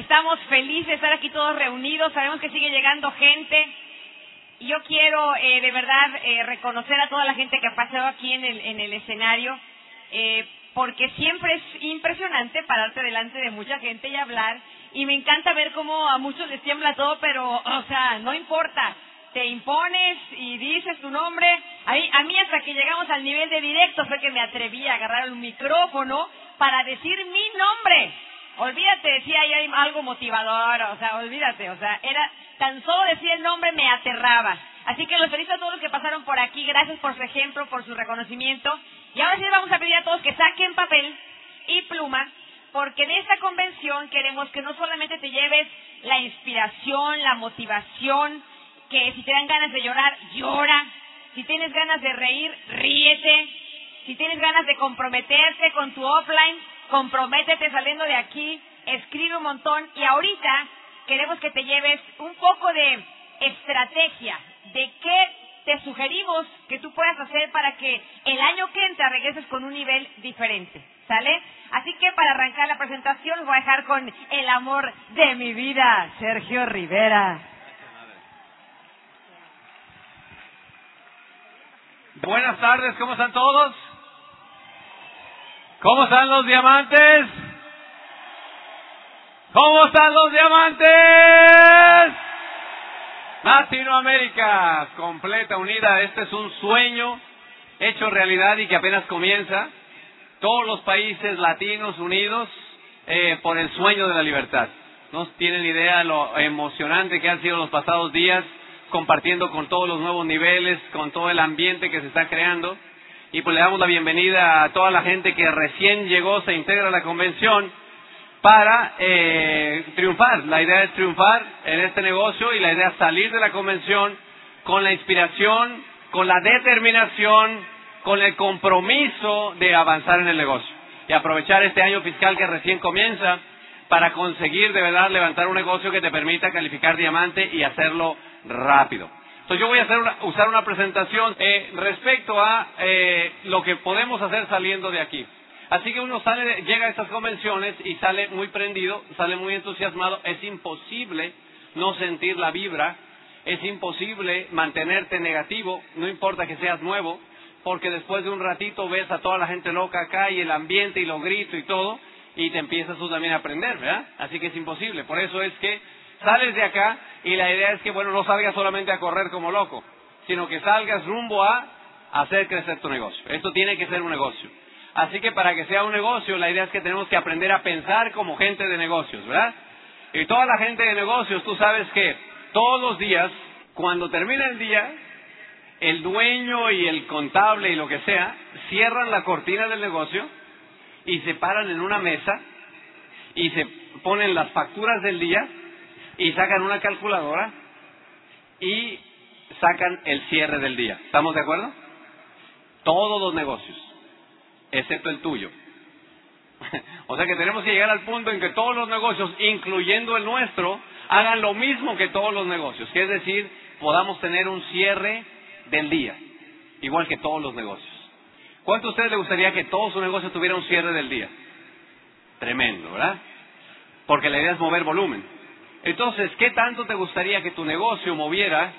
Estamos felices de estar aquí todos reunidos. Sabemos que sigue llegando gente. Y yo quiero eh, de verdad eh, reconocer a toda la gente que ha pasado aquí en el, en el escenario, eh, porque siempre es impresionante pararte delante de mucha gente y hablar. Y me encanta ver cómo a muchos les tiembla todo, pero, o sea, no importa. Te impones y dices tu nombre. A mí, a mí hasta que llegamos al nivel de directo fue que me atreví a agarrar un micrófono para decir mi nombre. Olvídate si hay algo motivador, o sea, olvídate, o sea, era tan solo decir el nombre me aterraba. Así que los felicito a todos los que pasaron por aquí, gracias por su ejemplo, por su reconocimiento. Y ahora sí vamos a pedir a todos que saquen papel y pluma, porque en esta convención queremos que no solamente te lleves la inspiración, la motivación, que si te dan ganas de llorar, llora, si tienes ganas de reír, ríete, si tienes ganas de comprometerte con tu offline, comprométete saliendo de aquí, escribe un montón y ahorita queremos que te lleves un poco de estrategia de qué te sugerimos que tú puedas hacer para que el año que entra regreses con un nivel diferente. ¿Sale? Así que para arrancar la presentación voy a dejar con el amor de mi vida, Sergio Rivera. Buenas tardes, ¿cómo están todos? ¿Cómo están los diamantes? ¿Cómo están los diamantes? Latinoamérica, completa, unida. Este es un sueño hecho realidad y que apenas comienza. Todos los países latinos unidos eh, por el sueño de la libertad. No tienen idea lo emocionante que han sido los pasados días compartiendo con todos los nuevos niveles, con todo el ambiente que se está creando y pues le damos la bienvenida a toda la gente que recién llegó, se integra a la convención para eh, triunfar. La idea es triunfar en este negocio y la idea es salir de la convención con la inspiración, con la determinación, con el compromiso de avanzar en el negocio y aprovechar este año fiscal que recién comienza para conseguir de verdad levantar un negocio que te permita calificar diamante y hacerlo rápido. Yo voy a hacer usar una presentación eh, respecto a eh, lo que podemos hacer saliendo de aquí. Así que uno sale, llega a estas convenciones y sale muy prendido, sale muy entusiasmado. Es imposible no sentir la vibra, es imposible mantenerte negativo, no importa que seas nuevo, porque después de un ratito ves a toda la gente loca acá y el ambiente y los gritos y todo, y te empiezas tú también a aprender, ¿verdad? Así que es imposible. Por eso es que sales de acá y la idea es que, bueno, no salgas solamente a correr como loco, sino que salgas rumbo a hacer crecer tu negocio. Esto tiene que ser un negocio. Así que para que sea un negocio, la idea es que tenemos que aprender a pensar como gente de negocios, ¿verdad? Y toda la gente de negocios, tú sabes que todos los días, cuando termina el día, el dueño y el contable y lo que sea, cierran la cortina del negocio y se paran en una mesa y se ponen las facturas del día y sacan una calculadora y sacan el cierre del día. ¿Estamos de acuerdo? Todos los negocios, excepto el tuyo. o sea que tenemos que llegar al punto en que todos los negocios, incluyendo el nuestro, hagan lo mismo que todos los negocios. Es decir, podamos tener un cierre del día, igual que todos los negocios. ¿Cuánto a ustedes les gustaría que todo su negocio tuviera un cierre del día? Tremendo, ¿verdad? Porque la idea es mover volumen. Entonces, ¿qué tanto te gustaría que tu negocio moviera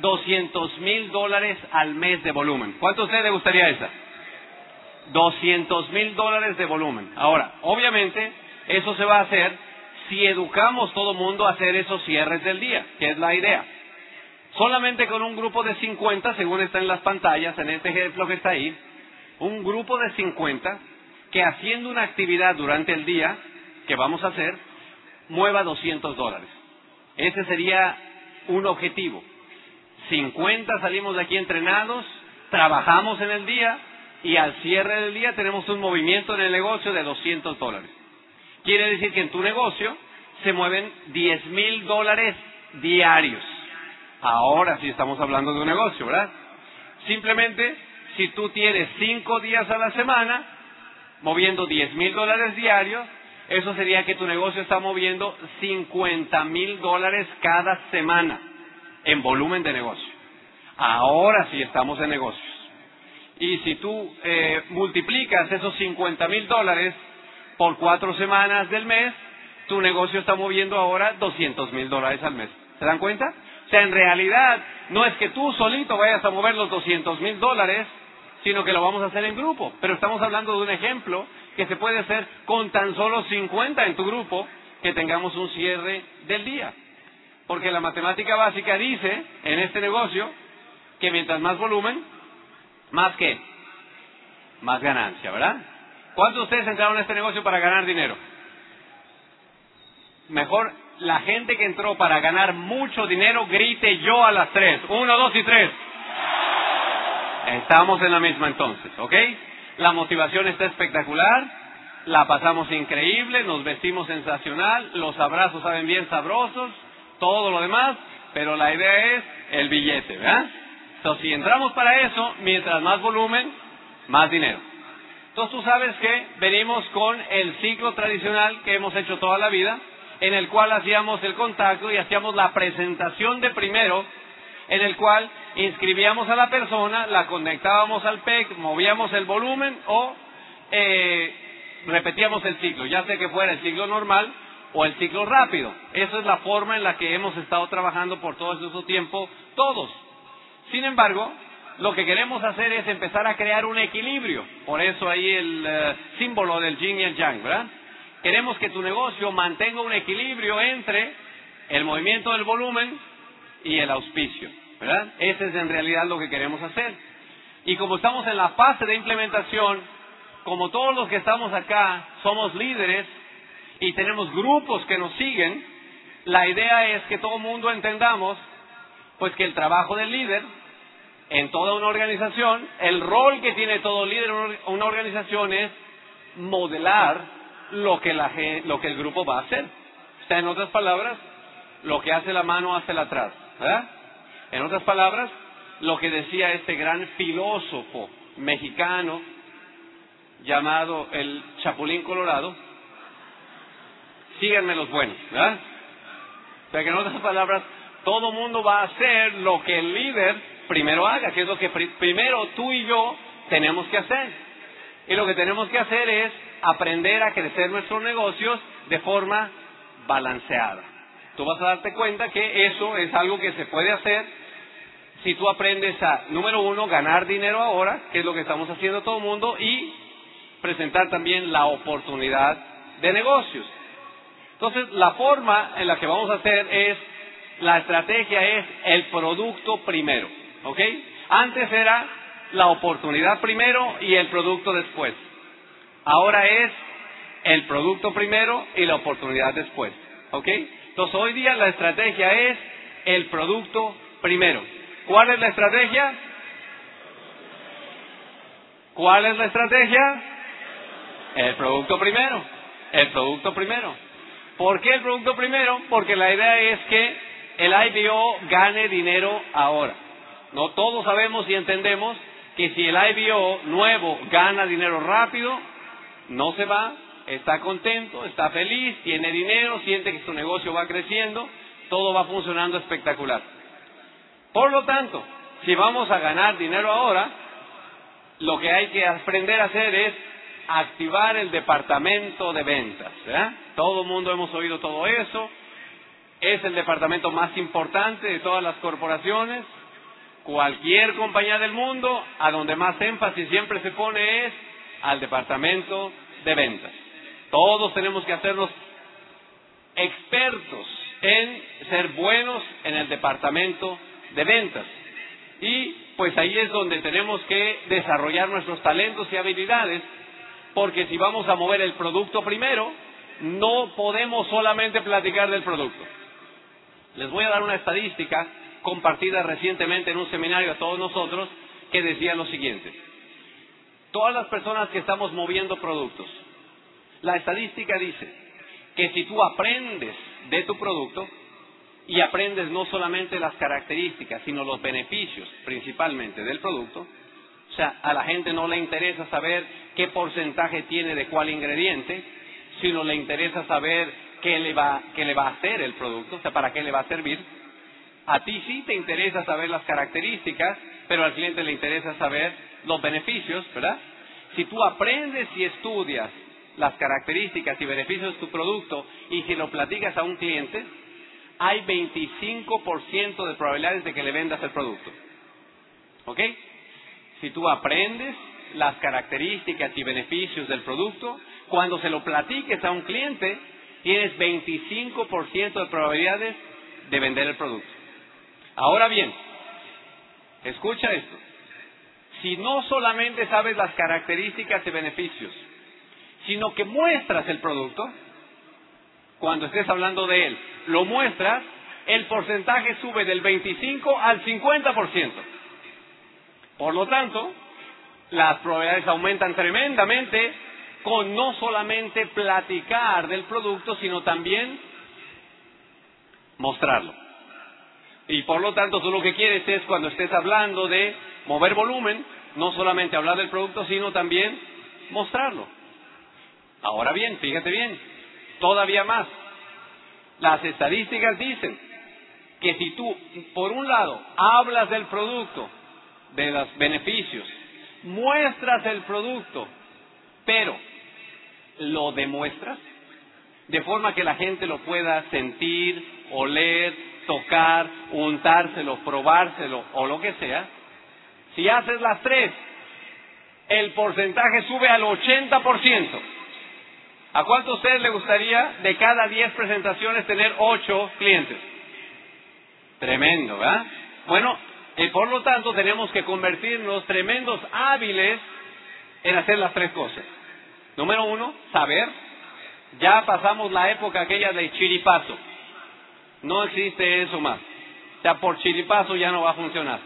200 mil dólares al mes de volumen? ¿Cuánto a usted le gustaría esa? 200 mil dólares de volumen. Ahora, obviamente, eso se va a hacer si educamos todo mundo a hacer esos cierres del día, que es la idea. Solamente con un grupo de 50, según está en las pantallas, en este ejemplo que está ahí, un grupo de 50 que haciendo una actividad durante el día, que vamos a hacer, mueva 200 dólares. Ese sería un objetivo. 50 salimos de aquí entrenados, trabajamos en el día y al cierre del día tenemos un movimiento en el negocio de 200 dólares. Quiere decir que en tu negocio se mueven 10 mil dólares diarios. Ahora sí estamos hablando de un negocio, ¿verdad? Simplemente, si tú tienes 5 días a la semana, moviendo 10 mil dólares diarios, eso sería que tu negocio está moviendo 50 mil dólares cada semana en volumen de negocio. Ahora sí estamos en negocios. Y si tú eh, multiplicas esos 50 mil dólares por cuatro semanas del mes, tu negocio está moviendo ahora 200 mil dólares al mes. ¿Se dan cuenta? O sea, en realidad no es que tú solito vayas a mover los 200 mil dólares, sino que lo vamos a hacer en grupo. Pero estamos hablando de un ejemplo que se puede hacer con tan solo 50 en tu grupo que tengamos un cierre del día. Porque la matemática básica dice en este negocio que mientras más volumen, más que, más ganancia, ¿verdad? ¿Cuántos de ustedes entraron a este negocio para ganar dinero? Mejor la gente que entró para ganar mucho dinero grite yo a las tres. Uno, dos y tres. Estamos en la misma entonces, ¿ok? La motivación está espectacular, la pasamos increíble, nos vestimos sensacional, los abrazos saben bien sabrosos, todo lo demás, pero la idea es el billete, ¿verdad? Entonces, si entramos para eso, mientras más volumen, más dinero. Entonces, tú sabes que venimos con el ciclo tradicional que hemos hecho toda la vida, en el cual hacíamos el contacto y hacíamos la presentación de primero, en el cual inscribíamos a la persona, la conectábamos al PEC, movíamos el volumen o eh, repetíamos el ciclo, ya sea que fuera el ciclo normal o el ciclo rápido. Esa es la forma en la que hemos estado trabajando por todo este tiempo todos. Sin embargo, lo que queremos hacer es empezar a crear un equilibrio. Por eso ahí el eh, símbolo del yin y el yang, ¿verdad? Queremos que tu negocio mantenga un equilibrio entre el movimiento del volumen y el auspicio, ¿verdad? Ese es en realidad lo que queremos hacer. Y como estamos en la fase de implementación, como todos los que estamos acá somos líderes y tenemos grupos que nos siguen, la idea es que todo el mundo entendamos pues que el trabajo del líder en toda una organización, el rol que tiene todo líder en una organización es modelar lo que, la, lo que el grupo va a hacer. O sea, en otras palabras, lo que hace la mano hace la atrás. ¿verdad? En otras palabras, lo que decía este gran filósofo mexicano llamado el Chapulín Colorado, síganme los buenos, ¿verdad? O sea que en otras palabras, todo mundo va a hacer lo que el líder primero haga, que es lo que primero tú y yo tenemos que hacer. Y lo que tenemos que hacer es aprender a crecer nuestros negocios de forma balanceada. Tú vas a darte cuenta que eso es algo que se puede hacer si tú aprendes a, número uno, ganar dinero ahora, que es lo que estamos haciendo todo el mundo, y presentar también la oportunidad de negocios. Entonces, la forma en la que vamos a hacer es, la estrategia es el producto primero, ¿ok? Antes era la oportunidad primero y el producto después. Ahora es el producto primero y la oportunidad después, ¿ok? Entonces, hoy día la estrategia es el producto primero. ¿Cuál es la estrategia? ¿Cuál es la estrategia? El producto primero. El producto primero. ¿Por qué el producto primero? Porque la idea es que el IBO gane dinero ahora. No todos sabemos y entendemos que si el IBO nuevo gana dinero rápido, no se va, está contento, está feliz, tiene dinero, siente que su negocio va creciendo, todo va funcionando espectacular. Por lo tanto, si vamos a ganar dinero ahora, lo que hay que aprender a hacer es activar el departamento de ventas. Todo el mundo hemos oído todo eso. Es el departamento más importante de todas las corporaciones. Cualquier compañía del mundo, a donde más énfasis siempre se pone es al departamento de ventas. Todos tenemos que hacernos expertos en ser buenos en el departamento de ventas. Y pues ahí es donde tenemos que desarrollar nuestros talentos y habilidades porque si vamos a mover el producto primero, no podemos solamente platicar del producto. Les voy a dar una estadística compartida recientemente en un seminario a todos nosotros que decía lo siguiente. Todas las personas que estamos moviendo productos, la estadística dice que si tú aprendes de tu producto y aprendes no solamente las características, sino los beneficios principalmente del producto, o sea, a la gente no le interesa saber qué porcentaje tiene de cuál ingrediente, sino le interesa saber qué le va, qué le va a hacer el producto, o sea, para qué le va a servir. A ti sí te interesa saber las características, pero al cliente le interesa saber los beneficios, ¿verdad? Si tú aprendes y estudias las características y beneficios de tu producto y si lo platicas a un cliente, hay 25% de probabilidades de que le vendas el producto. ¿Ok? Si tú aprendes las características y beneficios del producto, cuando se lo platiques a un cliente, tienes 25% de probabilidades de vender el producto. Ahora bien, escucha esto. Si no solamente sabes las características y beneficios, sino que muestras el producto, cuando estés hablando de él, lo muestras, el porcentaje sube del 25 al 50%. Por lo tanto, las probabilidades aumentan tremendamente con no solamente platicar del producto, sino también mostrarlo. Y por lo tanto, tú lo que quieres es cuando estés hablando de mover volumen, no solamente hablar del producto, sino también mostrarlo. Ahora bien, fíjate bien, todavía más. Las estadísticas dicen que si tú, por un lado, hablas del producto, de los beneficios, muestras el producto, pero lo demuestras, de forma que la gente lo pueda sentir, oler, tocar, untárselo, probárselo o lo que sea, si haces las tres, el porcentaje sube al 80%. ¿A cuánto ustedes le gustaría de cada 10 presentaciones tener 8 clientes? Tremendo, ¿verdad? Bueno, y por lo tanto tenemos que convertirnos tremendos hábiles en hacer las tres cosas. Número uno, saber. Ya pasamos la época aquella de chiripazo. No existe eso más. O sea, por chiripazo ya no va a funcionar.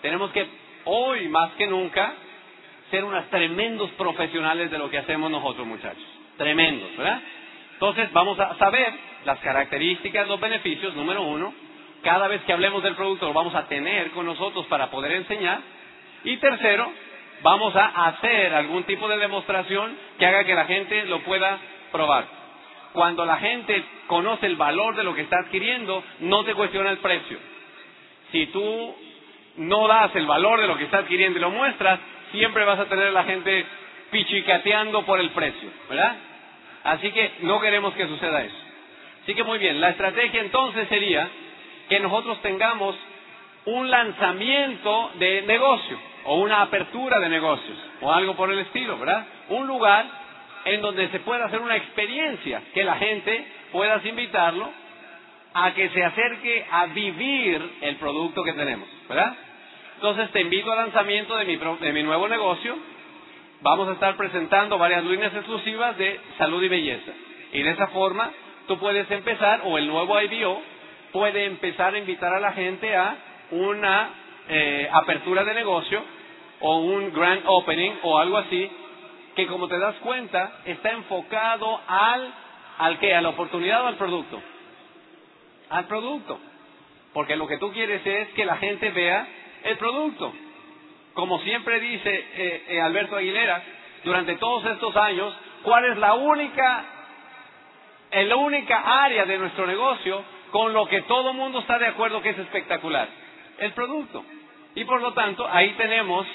Tenemos que, hoy más que nunca, ser unos tremendos profesionales de lo que hacemos nosotros, muchachos. Tremendos, ¿verdad? Entonces, vamos a saber las características, los beneficios, número uno. Cada vez que hablemos del producto lo vamos a tener con nosotros para poder enseñar. Y tercero, vamos a hacer algún tipo de demostración que haga que la gente lo pueda probar. Cuando la gente conoce el valor de lo que está adquiriendo, no te cuestiona el precio. Si tú no das el valor de lo que está adquiriendo y lo muestras, siempre vas a tener la gente pichicateando por el precio, ¿verdad? Así que no queremos que suceda eso. Así que muy bien, la estrategia entonces sería que nosotros tengamos un lanzamiento de negocio o una apertura de negocios o algo por el estilo, ¿verdad? Un lugar en donde se pueda hacer una experiencia, que la gente puedas invitarlo a que se acerque a vivir el producto que tenemos, ¿verdad? Entonces te invito al lanzamiento de mi, de mi nuevo negocio. Vamos a estar presentando varias líneas exclusivas de salud y belleza. Y de esa forma tú puedes empezar, o el nuevo IBO puede empezar a invitar a la gente a una eh, apertura de negocio o un grand opening o algo así, que como te das cuenta, está enfocado al, al que, a la oportunidad o al producto. Al producto. Porque lo que tú quieres es que la gente vea el producto. Como siempre dice eh, eh, Alberto Aguilera, durante todos estos años, ¿cuál es la única, la única área de nuestro negocio con lo que todo el mundo está de acuerdo que es espectacular? El producto. Y por lo tanto, ahí tenemos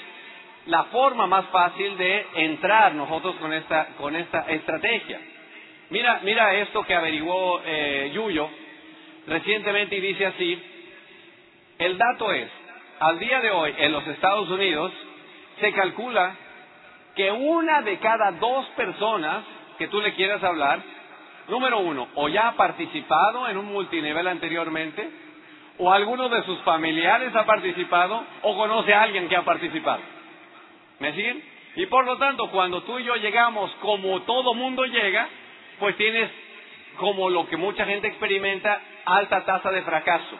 la forma más fácil de entrar nosotros con esta, con esta estrategia. Mira, mira esto que averiguó eh, Yuyo recientemente y dice así, el dato es, al día de hoy en los Estados Unidos se calcula que una de cada dos personas que tú le quieras hablar, número uno, o ya ha participado en un multinivel anteriormente, o alguno de sus familiares ha participado, o conoce a alguien que ha participado. ¿Me siguen? Y por lo tanto, cuando tú y yo llegamos como todo mundo llega, pues tienes como lo que mucha gente experimenta, alta tasa de fracaso.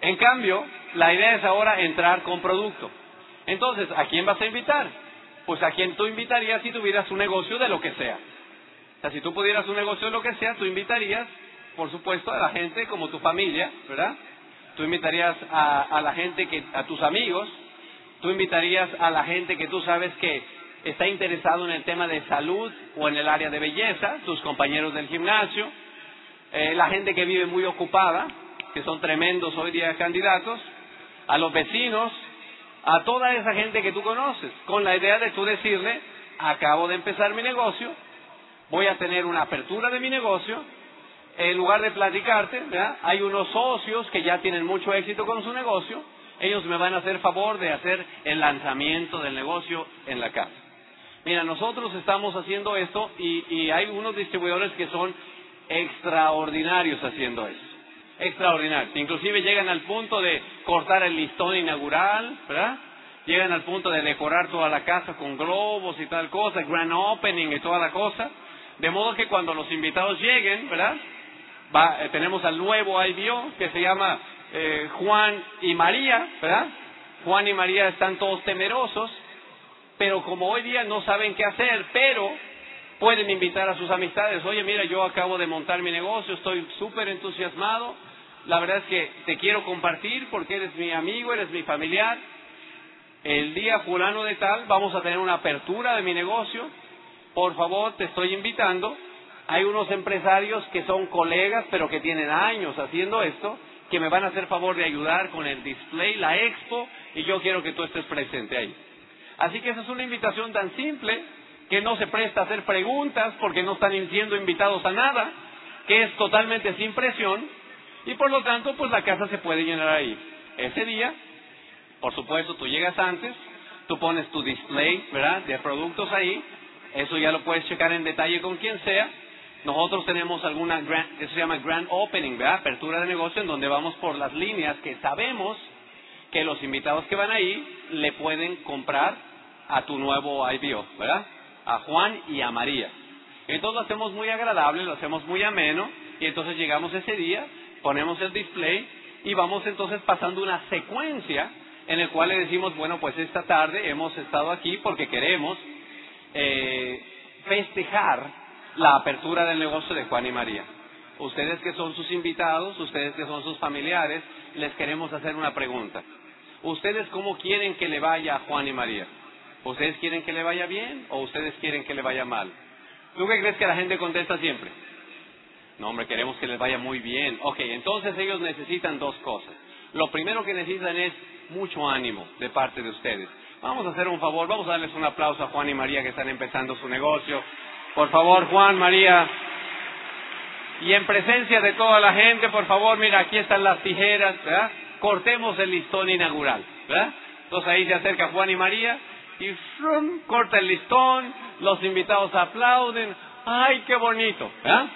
En cambio, la idea es ahora entrar con producto. Entonces, ¿a quién vas a invitar? Pues a quien tú invitarías si tuvieras un negocio de lo que sea. O sea, si tú pudieras un negocio de lo que sea, tú invitarías, por supuesto, a la gente como tu familia, ¿verdad? Tú invitarías a, la gente que, a tus amigos, tú invitarías a la gente que tú sabes que está interesado en el tema de salud o en el área de belleza, tus compañeros del gimnasio, eh, la gente que vive muy ocupada, que son tremendos hoy día candidatos, a los vecinos, a toda esa gente que tú conoces, con la idea de tú decirle, acabo de empezar mi negocio, voy a tener una apertura de mi negocio, en lugar de platicarte, hay unos socios que ya tienen mucho éxito con su negocio, ellos me van a hacer favor de hacer el lanzamiento del negocio en la casa. Mira, nosotros estamos haciendo esto y, y hay unos distribuidores que son extraordinarios haciendo eso. Extraordinarios. Inclusive llegan al punto de cortar el listón inaugural, ¿verdad? Llegan al punto de decorar toda la casa con globos y tal cosa, grand opening y toda la cosa. De modo que cuando los invitados lleguen, ¿verdad? Eh, tenemos al nuevo IBO que se llama eh, Juan y María, ¿verdad? Juan y María están todos temerosos, pero como hoy día no saben qué hacer, pero pueden invitar a sus amistades, oye, mira, yo acabo de montar mi negocio, estoy súper entusiasmado, la verdad es que te quiero compartir porque eres mi amigo, eres mi familiar. El día fulano de tal vamos a tener una apertura de mi negocio, por favor, te estoy invitando. Hay unos empresarios que son colegas, pero que tienen años haciendo esto, que me van a hacer favor de ayudar con el display, la expo, y yo quiero que tú estés presente ahí. Así que esa es una invitación tan simple que no se presta a hacer preguntas porque no están siendo invitados a nada, que es totalmente sin presión, y por lo tanto, pues la casa se puede llenar ahí. Ese día, por supuesto, tú llegas antes, tú pones tu display, ¿verdad?, de productos ahí, eso ya lo puedes checar en detalle con quien sea, nosotros tenemos alguna, eso se llama grand opening, ¿verdad? Apertura de negocio en donde vamos por las líneas que sabemos que los invitados que van ahí le pueden comprar a tu nuevo IBO, ¿verdad? A Juan y a María. Entonces lo hacemos muy agradable, lo hacemos muy ameno y entonces llegamos ese día, ponemos el display y vamos entonces pasando una secuencia en el cual le decimos, bueno, pues esta tarde hemos estado aquí porque queremos eh, festejar la apertura del negocio de Juan y María. Ustedes que son sus invitados, ustedes que son sus familiares, les queremos hacer una pregunta. ¿Ustedes cómo quieren que le vaya a Juan y María? ¿Ustedes quieren que le vaya bien o ustedes quieren que le vaya mal? ¿Tú qué crees que la gente contesta siempre? No, hombre, queremos que les vaya muy bien. Ok, entonces ellos necesitan dos cosas. Lo primero que necesitan es mucho ánimo de parte de ustedes. Vamos a hacer un favor, vamos a darles un aplauso a Juan y María que están empezando su negocio. Por favor, Juan, María. Y en presencia de toda la gente, por favor, mira, aquí están las tijeras, ¿verdad? Cortemos el listón inaugural, ¿verdad? Entonces ahí se acerca Juan y María y ¡frum! corta el listón, los invitados aplauden, ¡ay, qué bonito! ¿verdad?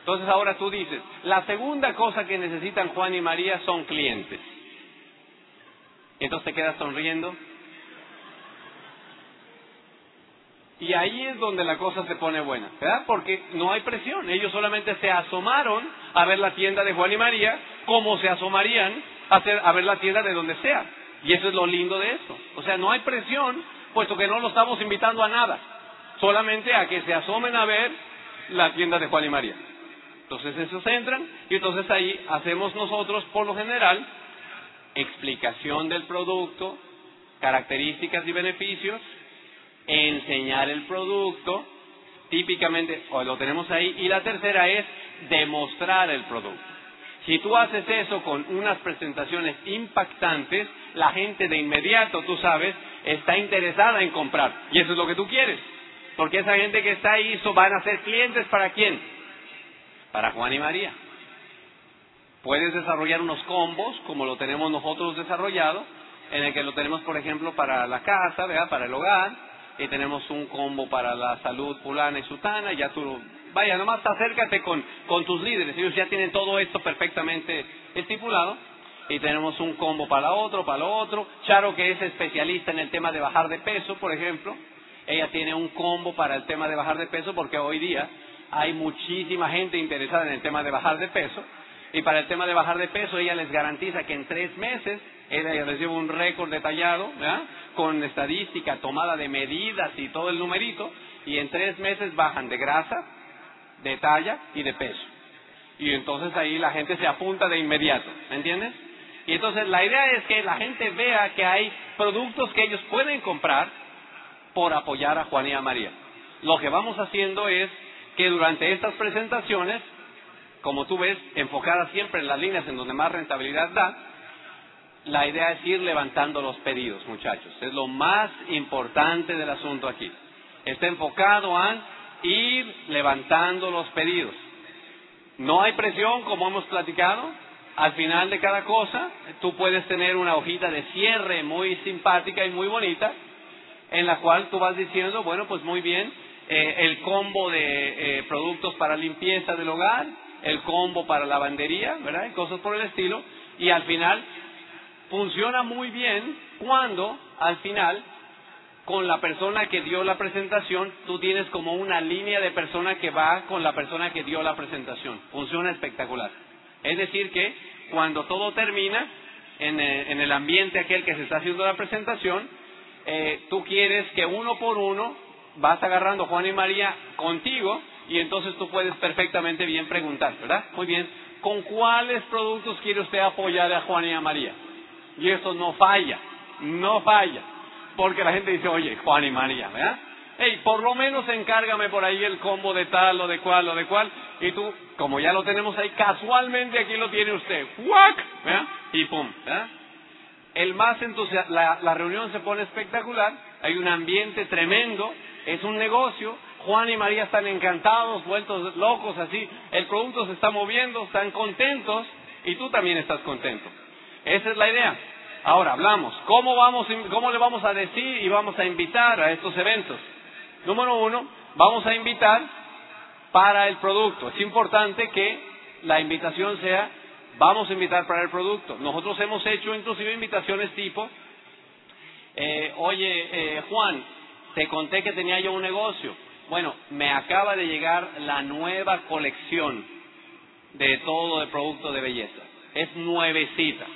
Entonces ahora tú dices, la segunda cosa que necesitan Juan y María son clientes. Entonces te quedas sonriendo Y ahí es donde la cosa se pone buena, ¿verdad? Porque no hay presión. Ellos solamente se asomaron a ver la tienda de Juan y María, como se asomarían a, a ver la tienda de donde sea. Y eso es lo lindo de esto. O sea, no hay presión, puesto que no lo estamos invitando a nada. Solamente a que se asomen a ver la tienda de Juan y María. Entonces esos entran y entonces ahí hacemos nosotros, por lo general, explicación del producto, características y beneficios, enseñar el producto, típicamente o lo tenemos ahí, y la tercera es demostrar el producto. Si tú haces eso con unas presentaciones impactantes, la gente de inmediato, tú sabes, está interesada en comprar. Y eso es lo que tú quieres. Porque esa gente que está ahí van a ser clientes para quién? Para Juan y María. Puedes desarrollar unos combos, como lo tenemos nosotros desarrollado, en el que lo tenemos, por ejemplo, para la casa, para el hogar, y tenemos un combo para la salud fulana y sutana, ya tú, vaya, nomás acércate con, con tus líderes, ellos ya tienen todo esto perfectamente estipulado, y tenemos un combo para otro, para lo otro, Charo que es especialista en el tema de bajar de peso, por ejemplo, ella tiene un combo para el tema de bajar de peso porque hoy día hay muchísima gente interesada en el tema de bajar de peso, y para el tema de bajar de peso ella les garantiza que en tres meses ella les lleva un récord detallado, ¿verdad? con estadística, tomada de medidas y todo el numerito, y en tres meses bajan de grasa, de talla y de peso. Y entonces ahí la gente se apunta de inmediato, ¿me entiendes? Y entonces la idea es que la gente vea que hay productos que ellos pueden comprar por apoyar a Juan y a María. Lo que vamos haciendo es que durante estas presentaciones, como tú ves, enfocadas siempre en las líneas en donde más rentabilidad da, la idea es ir levantando los pedidos, muchachos. Es lo más importante del asunto aquí. Está enfocado a ir levantando los pedidos. No hay presión, como hemos platicado. Al final de cada cosa, tú puedes tener una hojita de cierre muy simpática y muy bonita, en la cual tú vas diciendo, bueno, pues muy bien, eh, el combo de eh, productos para limpieza del hogar, el combo para lavandería, ¿verdad? Y cosas por el estilo. Y al final, funciona muy bien cuando, al final, con la persona que dio la presentación, tú tienes como una línea de persona que va con la persona que dio la presentación. Funciona espectacular. Es decir, que cuando todo termina, en, eh, el ambiente aquel que se está haciendo la presentación, eh, tú quieres que uno por uno vas agarrando Juan y María contigo y entonces tú puedes perfectamente bien preguntar, ¿verdad? Muy bien, ¿con cuáles productos quiere usted apoyar a Juan y a María? Y eso no falla, no falla porque la gente dice, oye, Juan y María, ¿verdad? Hey, por lo menos encárgame por ahí el combo de tal o de cual o de cual. Y tú, como ya lo tenemos ahí, casualmente aquí lo tiene usted. ¡Wack! ¿verdad? Y pum, ¿verdad? El más entusiasmo, la, la reunión se pone espectacular, hay un ambiente tremendo, es un negocio, Juan y María están encantados, vueltos locos así, el producto se está moviendo, están contentos y tú también estás contento. Esa es la idea. Ahora hablamos, ¿cómo, vamos, ¿cómo le vamos a decir y vamos a invitar a estos eventos? Número uno, vamos a invitar para el producto. Es importante que la invitación sea, vamos a invitar para el producto. Nosotros hemos hecho inclusive invitaciones tipo, eh, oye eh, Juan, te conté que tenía yo un negocio. Bueno, me acaba de llegar la nueva colección de todo el producto de belleza. Es nuevecita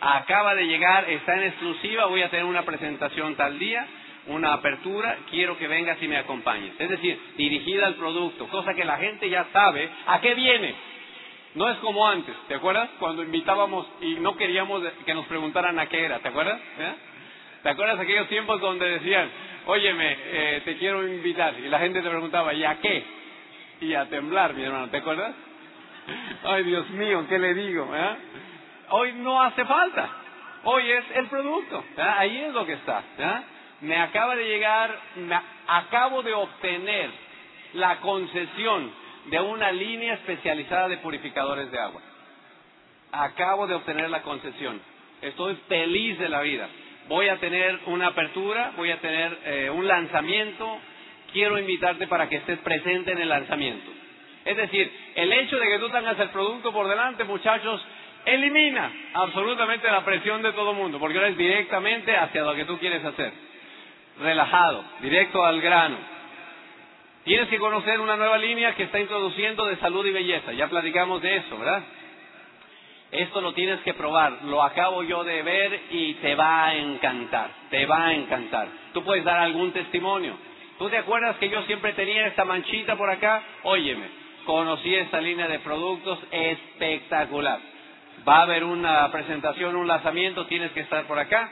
acaba de llegar, está en exclusiva, voy a tener una presentación tal día, una apertura, quiero que vengas y me acompañes. Es decir, dirigida al producto, cosa que la gente ya sabe a qué viene. No es como antes, ¿te acuerdas? Cuando invitábamos y no queríamos que nos preguntaran a qué era, ¿te acuerdas? ¿Eh? ¿Te acuerdas aquellos tiempos donde decían, óyeme, eh, te quiero invitar? Y la gente te preguntaba, ¿y a qué? Y a temblar, mi hermano, ¿te acuerdas? Ay, Dios mío, ¿qué le digo? ¿Eh? Hoy no hace falta. Hoy es el producto. Ahí es lo que está. Me acaba de llegar, acabo de obtener la concesión de una línea especializada de purificadores de agua. Acabo de obtener la concesión. Estoy feliz de la vida. Voy a tener una apertura, voy a tener eh, un lanzamiento. Quiero invitarte para que estés presente en el lanzamiento. Es decir, el hecho de que tú tengas el producto por delante, muchachos, elimina absolutamente la presión de todo mundo, porque ahora es directamente hacia lo que tú quieres hacer. Relajado, directo al grano. Tienes que conocer una nueva línea que está introduciendo de salud y belleza. Ya platicamos de eso, ¿verdad? Esto lo tienes que probar. Lo acabo yo de ver y te va a encantar. Te va a encantar. Tú puedes dar algún testimonio. ¿Tú te acuerdas que yo siempre tenía esta manchita por acá? Óyeme, conocí esta línea de productos espectacular va a haber una presentación, un lanzamiento, tienes que estar por acá.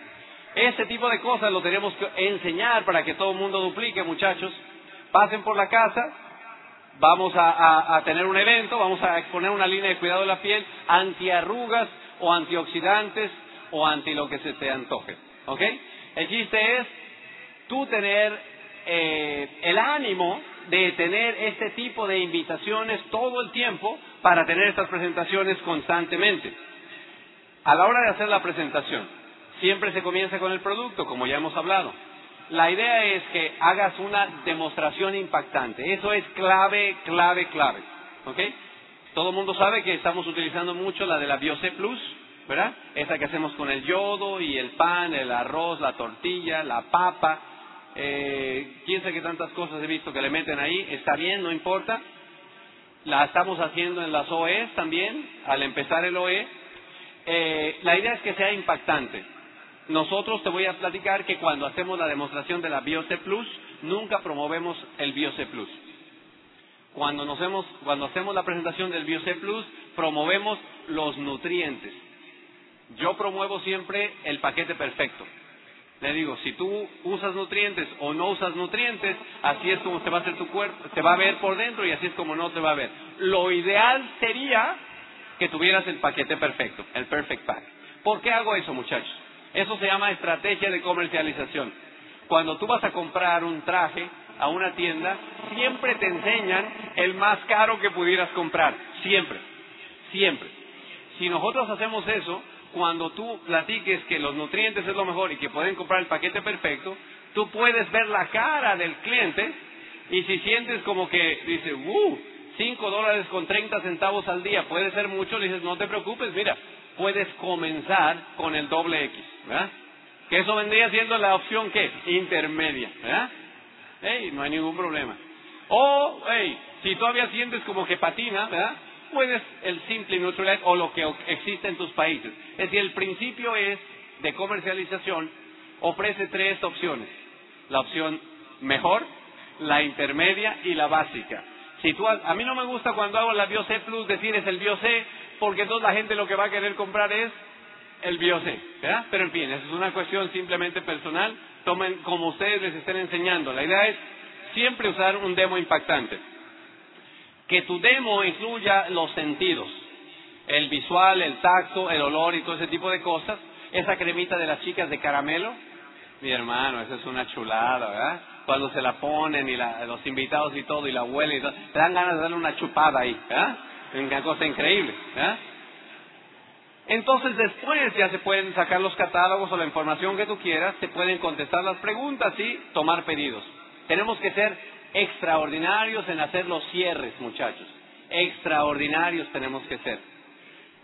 Ese tipo de cosas lo tenemos que enseñar para que todo el mundo duplique, muchachos. Pasen por la casa, vamos a, tener un evento, vamos a exponer una línea de cuidado de la piel, antiarrugas o antioxidantes o anti lo que se te antoje. ¿Ok? El chiste es tú tener eh, el ánimo de tener este tipo de invitaciones todo el tiempo para tener estas presentaciones constantemente. A la hora de hacer la presentación, siempre se comienza con el producto, como ya hemos hablado. La idea es que hagas una demostración impactante. Eso es clave, clave, clave. ¿Ok? Todo el mundo sabe que estamos utilizando mucho la de la Biose Plus, ¿verdad? Esa que hacemos con el yodo y el pan, el arroz, la tortilla, la papa. Eh, quién sabe qué tantas cosas he visto que le meten ahí. Está bien, no importa. La estamos haciendo en las OE también, al empezar el OE. Eh, la idea es que sea impactante. Nosotros te voy a platicar que cuando hacemos la demostración de la BioC Plus, nunca promovemos el BioC Plus. Cuando, nos hemos, cuando hacemos la presentación del BioC Plus, promovemos los nutrientes. Yo promuevo siempre el paquete perfecto. Le digo, si tú usas nutrientes o no usas nutrientes, así es como te va a hacer tu cuerpo, te va a ver por dentro y así es como no te va a ver. Lo ideal sería que tuvieras el paquete perfecto, el perfect pack. ¿Por qué hago eso, muchachos? Eso se llama estrategia de comercialización. Cuando tú vas a comprar un traje, a una tienda, siempre te enseñan el más caro que pudieras comprar. Siempre. Siempre. Si nosotros hacemos eso, cuando tú platiques que los nutrientes es lo mejor y que pueden comprar el paquete perfecto, tú puedes ver la cara del cliente y si sientes como que dice, uh, 5 dólares con 30 centavos al día puede ser mucho, dices, no te preocupes, mira, puedes comenzar con el doble X, ¿verdad? Que eso vendría siendo la opción que intermedia, ¿verdad? Hey, no hay ningún problema. O, hey, si todavía sientes como que patina, ¿verdad? Puedes el simple Nutrilite o lo que existe en tus países. Es decir, el principio es de comercialización, ofrece tres opciones. La opción mejor, la intermedia y la básica. Si tú, a mí no me gusta cuando hago la BioC Plus decir es el BioC, porque entonces la gente lo que va a querer comprar es el BioC, ¿verdad? Pero en fin, eso es una cuestión simplemente personal. Tomen como ustedes les estén enseñando. La idea es siempre usar un demo impactante. Que tu demo incluya los sentidos, el visual, el tacto, el olor y todo ese tipo de cosas. Esa cremita de las chicas de caramelo, mi hermano, esa es una chulada, ¿verdad? cuando se la ponen y los invitados y todo y la huelen y todo, te dan ganas de darle una chupada ahí, ¿eh? Una cosa increíble, ¿eh? Entonces después ya se pueden sacar los catálogos o la información que tú quieras, se pueden contestar las preguntas y tomar pedidos. Tenemos que ser extraordinarios en hacer los cierres, muchachos. Extraordinarios tenemos que ser.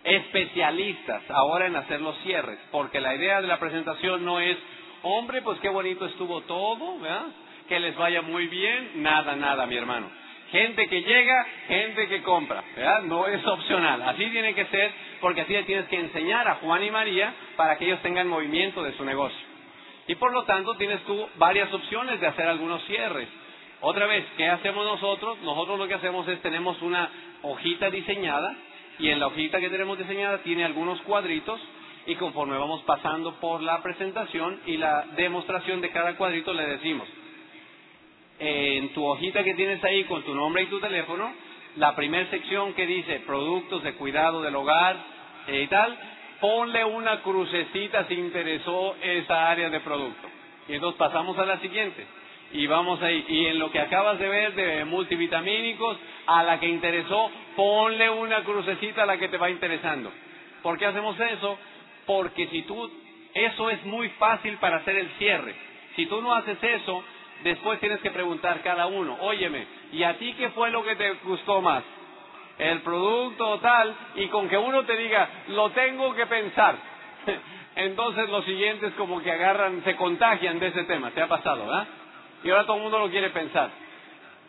Especialistas ahora en hacer los cierres, porque la idea de la presentación no es, hombre, pues qué bonito estuvo todo, ¿verdad? que les vaya muy bien, nada, nada, mi hermano. Gente que llega, gente que compra, ¿verdad? No es opcional, así tiene que ser, porque así le tienes que enseñar a Juan y María para que ellos tengan movimiento de su negocio. Y por lo tanto tienes tú varias opciones de hacer algunos cierres. Otra vez, ¿qué hacemos nosotros? Nosotros lo que hacemos es tenemos una hojita diseñada y en la hojita que tenemos diseñada tiene algunos cuadritos y conforme vamos pasando por la presentación y la demostración de cada cuadrito le decimos, en tu hojita que tienes ahí con tu nombre y tu teléfono, la primera sección que dice productos de cuidado del hogar eh, y tal, ponle una crucecita si interesó esa área de producto. Y entonces pasamos a la siguiente. Y vamos ahí. Y en lo que acabas de ver de multivitamínicos, a la que interesó, ponle una crucecita a la que te va interesando. ¿Por qué hacemos eso? Porque si tú, eso es muy fácil para hacer el cierre. Si tú no haces eso, después tienes que preguntar cada uno, óyeme, ¿y a ti qué fue lo que te gustó más? El producto tal, y con que uno te diga, lo tengo que pensar. Entonces los siguientes como que agarran, se contagian de ese tema, te ha pasado, ¿verdad? Y ahora todo el mundo lo quiere pensar.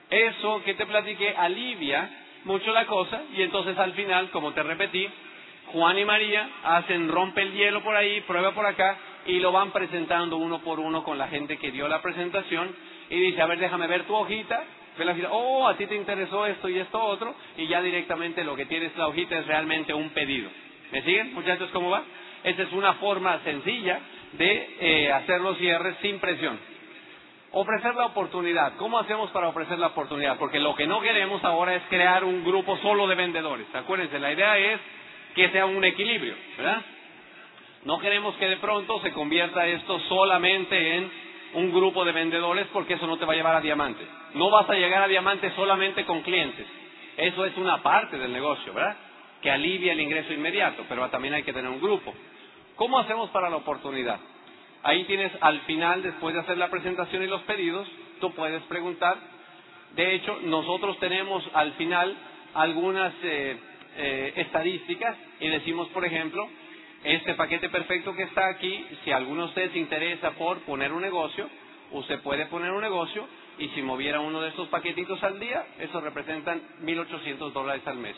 Eso que te platiqué alivia mucho la cosa y entonces al final, como te repetí, Juan y María hacen rompe el hielo por ahí, prueba por acá y lo van presentando uno por uno con la gente que dio la presentación y dice, a ver, déjame ver tu hojita, ve la hojita, oh, a ti te interesó esto y esto otro, y ya directamente lo que tienes la hojita es realmente un pedido. ¿Me siguen, muchachos, cómo va? Esa es una forma sencilla de eh, hacer los cierres sin presión. Ofrecer la oportunidad. ¿Cómo hacemos para ofrecer la oportunidad? Porque lo que no queremos ahora es crear un grupo solo de vendedores. Acuérdense, la idea es que sea un equilibrio, ¿verdad? No queremos que de pronto se convierta esto solamente en un grupo de vendedores porque eso no te va a llevar a diamante. No vas a llegar a diamante solamente con clientes. Eso es una parte del negocio, ¿verdad? Que alivia el ingreso inmediato, pero también hay que tener un grupo. ¿Cómo hacemos para la oportunidad? Ahí tienes al final, después de hacer la presentación y los pedidos, tú puedes preguntar. De hecho, nosotros tenemos al final algunas eh, eh, estadísticas y decimos, por ejemplo, este paquete perfecto que está aquí, si alguno de ustedes se interesa por poner un negocio, usted puede poner un negocio y si moviera uno de estos paquetitos al día, eso representan 1.800 dólares al mes.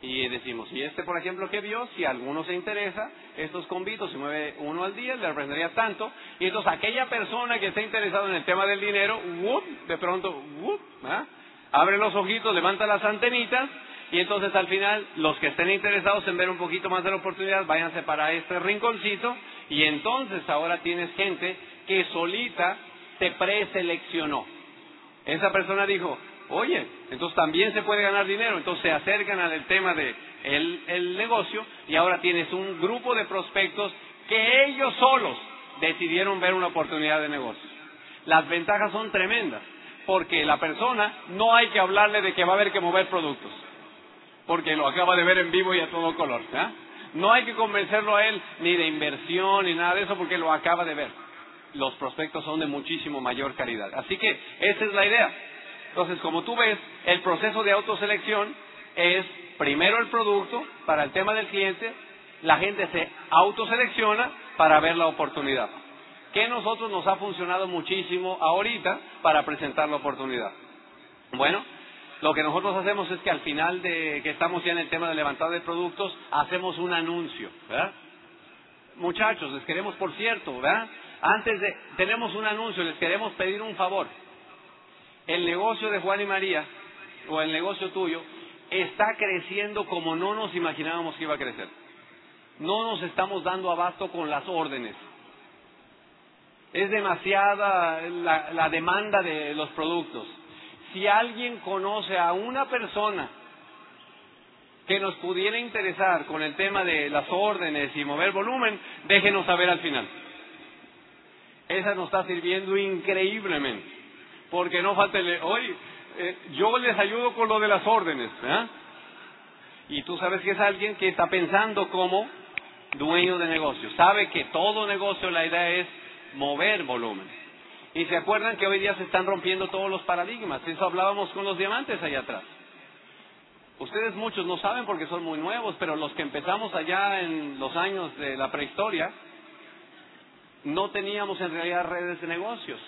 Y decimos, y este, por ejemplo, que vio, si alguno se interesa, estos convitos, se mueve uno al día, le representaría tanto. Y entonces aquella persona que esté interesada en el tema del dinero, de pronto, ¿ah? abre los ojitos, levanta las antenitas y entonces al final, los que estén interesados en ver un poquito más de la oportunidad, váyanse para este rinconcito y entonces ahora tienes gente que solita te preseleccionó. Esa persona dijo, oye, entonces también se puede ganar dinero, entonces se acercan al tema de el, negocio y ahora tienes un grupo de prospectos que ellos solos decidieron ver una oportunidad de negocio. las ventajas son tremendas, porque la persona no hay que hablarle de que va a haber que mover productos, porque lo acaba de ver en vivo y a todo color. No hay que convencerlo a él ni de inversión ni nada de eso, porque lo acaba de ver. Los prospectos son de muchísimo mayor calidad. Así que esa es la idea. Entonces, como tú ves, el proceso de autoselección es primero el producto para el tema del cliente, la gente se autoselecciona para ver la oportunidad. ¿Qué nosotros nos ha funcionado muchísimo ahorita para presentar la oportunidad? Bueno, lo que nosotros hacemos es que al final de que estamos ya en el tema de levantar de productos, hacemos un anuncio, ¿verdad? Muchachos, les queremos, por cierto, ¿verdad? Antes de, tenemos un anuncio, les queremos pedir un favor. El negocio de Juan y María, o el negocio tuyo, está creciendo como no nos imaginábamos que iba a crecer. No nos estamos dando abasto con las órdenes. Es demasiada la, la demanda de los productos. Si alguien conoce a una persona que nos pudiera interesar con el tema de las órdenes y mover volumen, déjenos saber al final. Esa nos está sirviendo increíblemente. Porque no falta el, hoy eh, yo les ayudo con lo de las órdenes. Y tú sabes que es alguien que está pensando como dueño de negocio. Sabe que todo negocio la idea es mover volumen. Y se acuerdan que hoy día se están rompiendo todos los paradigmas. Eso hablábamos con los diamantes allá atrás. Ustedes muchos no saben porque son muy nuevos, pero los que empezamos allá en los años de la prehistoria, no teníamos en realidad redes de negocios.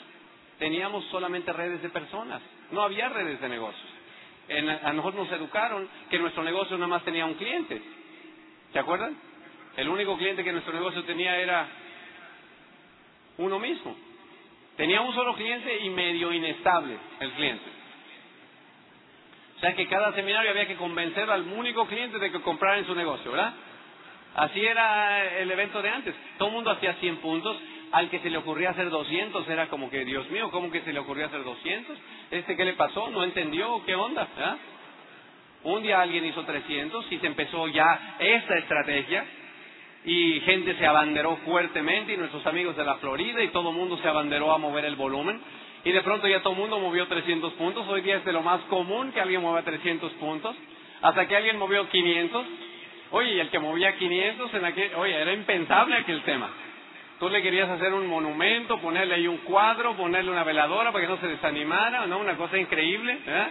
Teníamos solamente redes de personas. No había redes de negocios. a nosotros nos educaron que nuestro negocio nada más tenía un cliente. ¿Se acuerdan? El único cliente que nuestro negocio tenía era uno mismo. Tenía un solo cliente y medio inestable el cliente. O sea que cada seminario había que convencer al único cliente de que comprara en su negocio, ¿verdad? Así era el evento de antes. Todo el mundo hacía 100 puntos. Al que se le ocurría hacer 200 era como que, Dios mío, ¿cómo que se le ocurría hacer 200? ¿Este qué le pasó? ¿No entendió? ¿Qué onda? ¿verdad? Un día alguien hizo 300 y se empezó ya esta estrategia y gente se abanderó fuertemente y nuestros amigos de la Florida y todo el mundo se abanderó a mover el volumen y de pronto ya todo el mundo movió 300 puntos. Hoy día es de lo más común que alguien mueva 300 puntos hasta que alguien movió 500. Oye, y el que movía 500 en aquel, oye, era impensable aquel tema. Tú le querías hacer un monumento, ponerle ahí un cuadro, ponerle una veladora para que no se desanimara, ¿no? Una cosa increíble, ¿verdad?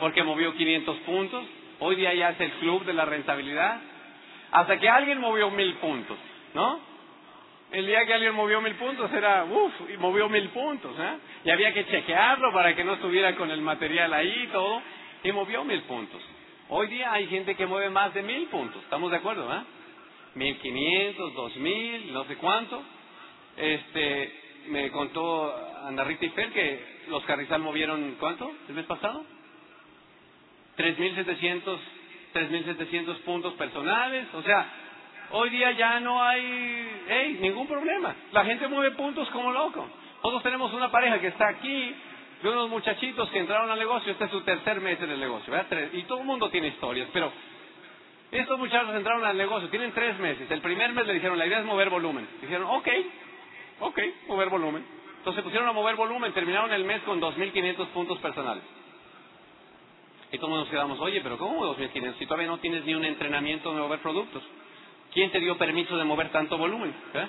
Porque movió 500 puntos. Hoy día ya es el club de la rentabilidad hasta que alguien movió mil puntos, ¿no? El día que alguien movió mil puntos era, uff, y movió mil puntos, ¿eh? Y había que chequearlo para que no estuviera con el material ahí y todo, y movió mil puntos. Hoy día hay gente que mueve más de mil puntos, ¿estamos de acuerdo, eh? Mil quinientos, dos mil, no sé cuánto. Este, me contó Ana Rita Fer que los Carrizal movieron, ¿cuánto? ¿El mes pasado? Tres mil setecientos 3.700 puntos personales. O sea, hoy día ya no hay ningún problema. La gente mueve puntos como loco. Todos tenemos una pareja que está aquí, de unos muchachitos que entraron al negocio, este es su tercer mes en el negocio. Y todo el mundo tiene historias, pero estos muchachos entraron al negocio, tienen tres meses. El primer mes le dijeron, la idea es mover volumen. Dijeron, ok, ok, mover volumen. Entonces se pusieron a mover volumen, terminaron el mes con 2.500 puntos personales. Y todos nos quedamos, oye, pero ¿cómo 2.500? Si todavía no tienes ni un entrenamiento de mover productos. ¿Quién te dio permiso de mover tanto volumen? ¿Eh?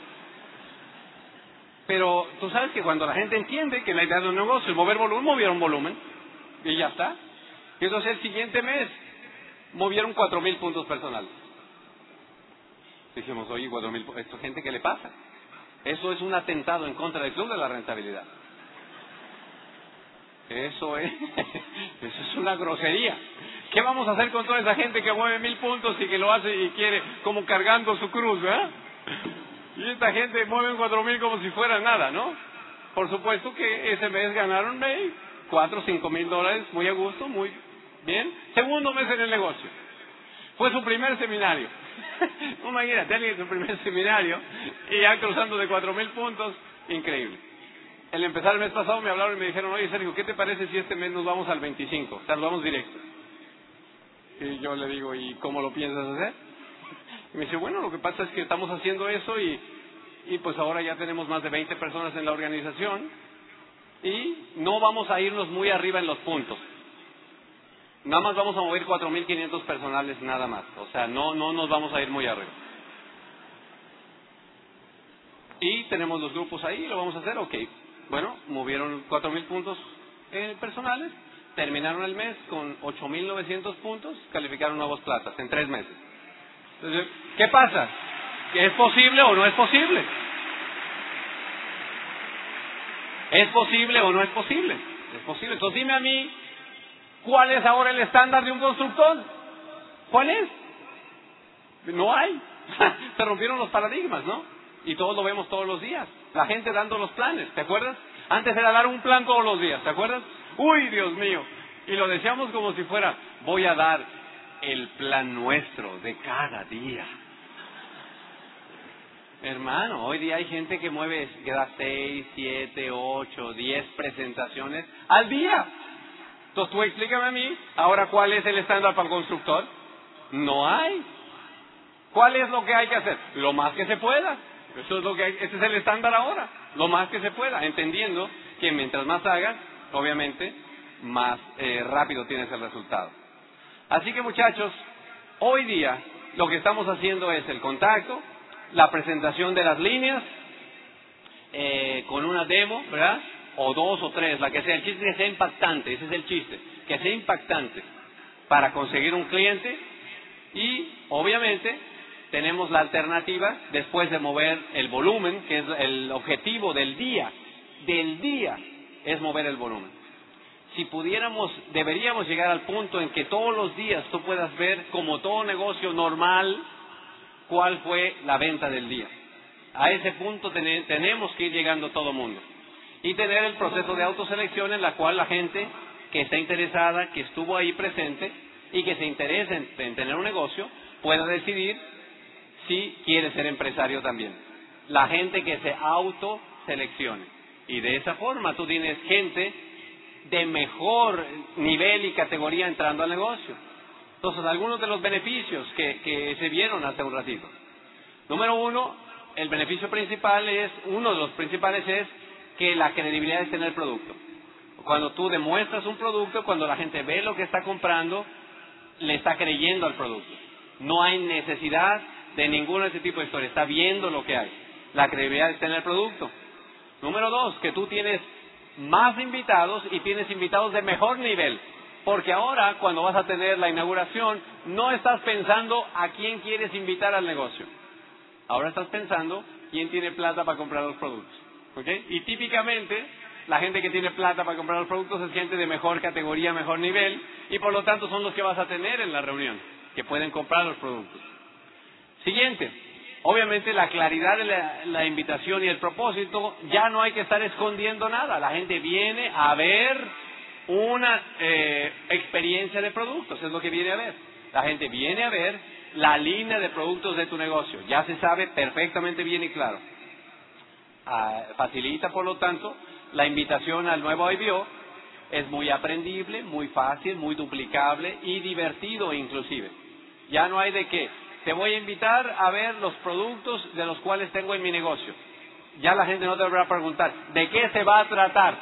Pero tú sabes que cuando la gente entiende que la idea de un negocio es mover volumen, movieron volumen. Y ya está. Y entonces el siguiente mes movieron 4.000 puntos personales. Dijimos, oye, 4.000, ¿esto gente qué le pasa? Eso es un atentado en contra del club de la rentabilidad. Eso es, eso es una grosería. ¿Qué vamos a hacer con toda esa gente que mueve mil puntos y que lo hace y quiere como cargando su cruz, ¿verdad? Y esta gente mueve cuatro mil como si fuera nada, ¿no? Por supuesto que ese mes ganaron cuatro o cinco mil dólares, muy a gusto, muy bien. Segundo mes en el negocio. Fue su primer seminario. Imagínate, alguien su primer seminario y ya cruzando de cuatro mil puntos, increíble el empezar el mes pasado me hablaron y me dijeron, oye Sergio, ¿qué te parece si este mes nos vamos al 25? O sea, nos vamos directo. Y yo le digo, ¿y cómo lo piensas hacer? Y me dice, bueno, lo que pasa es que estamos haciendo eso y, y pues ahora ya tenemos más de 20 personas en la organización y no vamos a irnos muy arriba en los puntos. Nada más vamos a mover 4.500 personales nada más. O sea, no, no nos vamos a ir muy arriba. Y tenemos los grupos ahí, lo vamos a hacer, ok. Bueno, movieron 4.000 puntos eh, personales, terminaron el mes con 8.900 puntos, calificaron nuevos platas en tres meses. Entonces, ¿qué pasa? ¿Es posible o no es posible? ¿Es posible o no es posible? Es posible. Entonces dime a mí, ¿cuál es ahora el estándar de un constructor? ¿Cuál es? No hay. Se rompieron los paradigmas, ¿no? Y todos lo vemos todos los días. La gente dando los planes, ¿te acuerdas? Antes era dar un plan todos los días, ¿te acuerdas? Uy, Dios mío. Y lo decíamos como si fuera, voy a dar el plan nuestro de cada día. Hermano, hoy día hay gente que mueve, que da seis, siete, ocho, diez presentaciones al día. Entonces tú explícame a mí, ahora cuál es el estándar para el constructor. No hay. ¿Cuál es lo que hay que hacer? Lo más que se pueda. Eso es lo que ese es el estándar ahora. Lo más que se pueda, entendiendo que mientras más hagas, obviamente, más eh, rápido tienes el resultado. Así que muchachos, hoy día lo que estamos haciendo es el contacto, la presentación de las líneas eh, con una demo, ¿verdad? O dos o tres, la que sea. El chiste que sea impactante, ese es el chiste, que sea impactante para conseguir un cliente y obviamente tenemos la alternativa después de mover el volumen, que es el objetivo del día, del día es mover el volumen. Si pudiéramos, deberíamos llegar al punto en que todos los días tú puedas ver como todo negocio normal, cuál fue la venta del día. A ese punto tenemos que ir llegando todo el mundo. Y tener el proceso de autoselección en la cual la gente que está interesada, que estuvo ahí presente y que se interesa en, tener un negocio, pueda decidir si quiere ser empresario también. La gente que se autoseleccione. Y de esa forma tú tienes gente de mejor nivel y categoría entrando al negocio. Entonces, algunos de los beneficios que, se vieron hace un ratito. Número uno, el beneficio principal es, uno de los principales es que la credibilidad está en el producto. Cuando tú demuestras un producto, cuando la gente ve lo que está comprando, le está creyendo al producto. No hay necesidad de ninguno de ese tipo de historia, está viendo lo que hay. La credibilidad está en el producto. Número dos, que tú tienes más invitados y tienes invitados de mejor nivel. Porque ahora, cuando vas a tener la inauguración, no estás pensando a quién quieres invitar al negocio. Ahora estás pensando quién tiene plata para comprar los productos. Y típicamente, la gente que tiene plata para comprar los productos es gente de mejor categoría, mejor nivel, y por lo tanto son los que vas a tener en la reunión, que pueden comprar los productos. Siguiente, obviamente la claridad de la, invitación y el propósito, ya no hay que estar escondiendo nada. La gente viene a ver una eh, experiencia de productos, es lo que viene a ver. La gente viene a ver la línea de productos de tu negocio, ya se sabe perfectamente bien y claro. Ah, facilita, por lo tanto, la invitación al nuevo IBO, es muy aprendible, muy fácil, muy duplicable y divertido inclusive. Ya no hay de qué. Te voy a invitar a ver los productos de los cuales tengo en mi negocio. Ya la gente no te va preguntar, ¿de qué se va a tratar?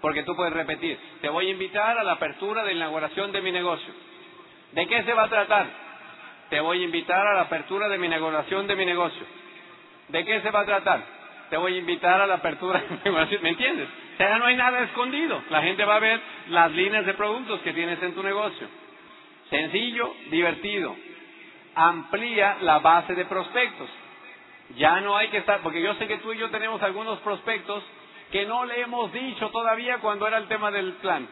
Porque tú puedes repetir, te voy a invitar a la apertura de inauguración de mi negocio. ¿De qué se va a tratar? Te voy a invitar a la apertura de mi inauguración de mi negocio. ¿De qué se va a tratar? Te voy a invitar a la apertura. ¿Me entiendes? O sea, no hay nada escondido. La gente va a ver las líneas de productos que tienes en tu negocio. Sencillo, divertido. Amplía la base de prospectos. Ya no hay que estar, porque yo sé que tú y yo tenemos algunos prospectos que no le hemos dicho todavía cuando era el tema del plan.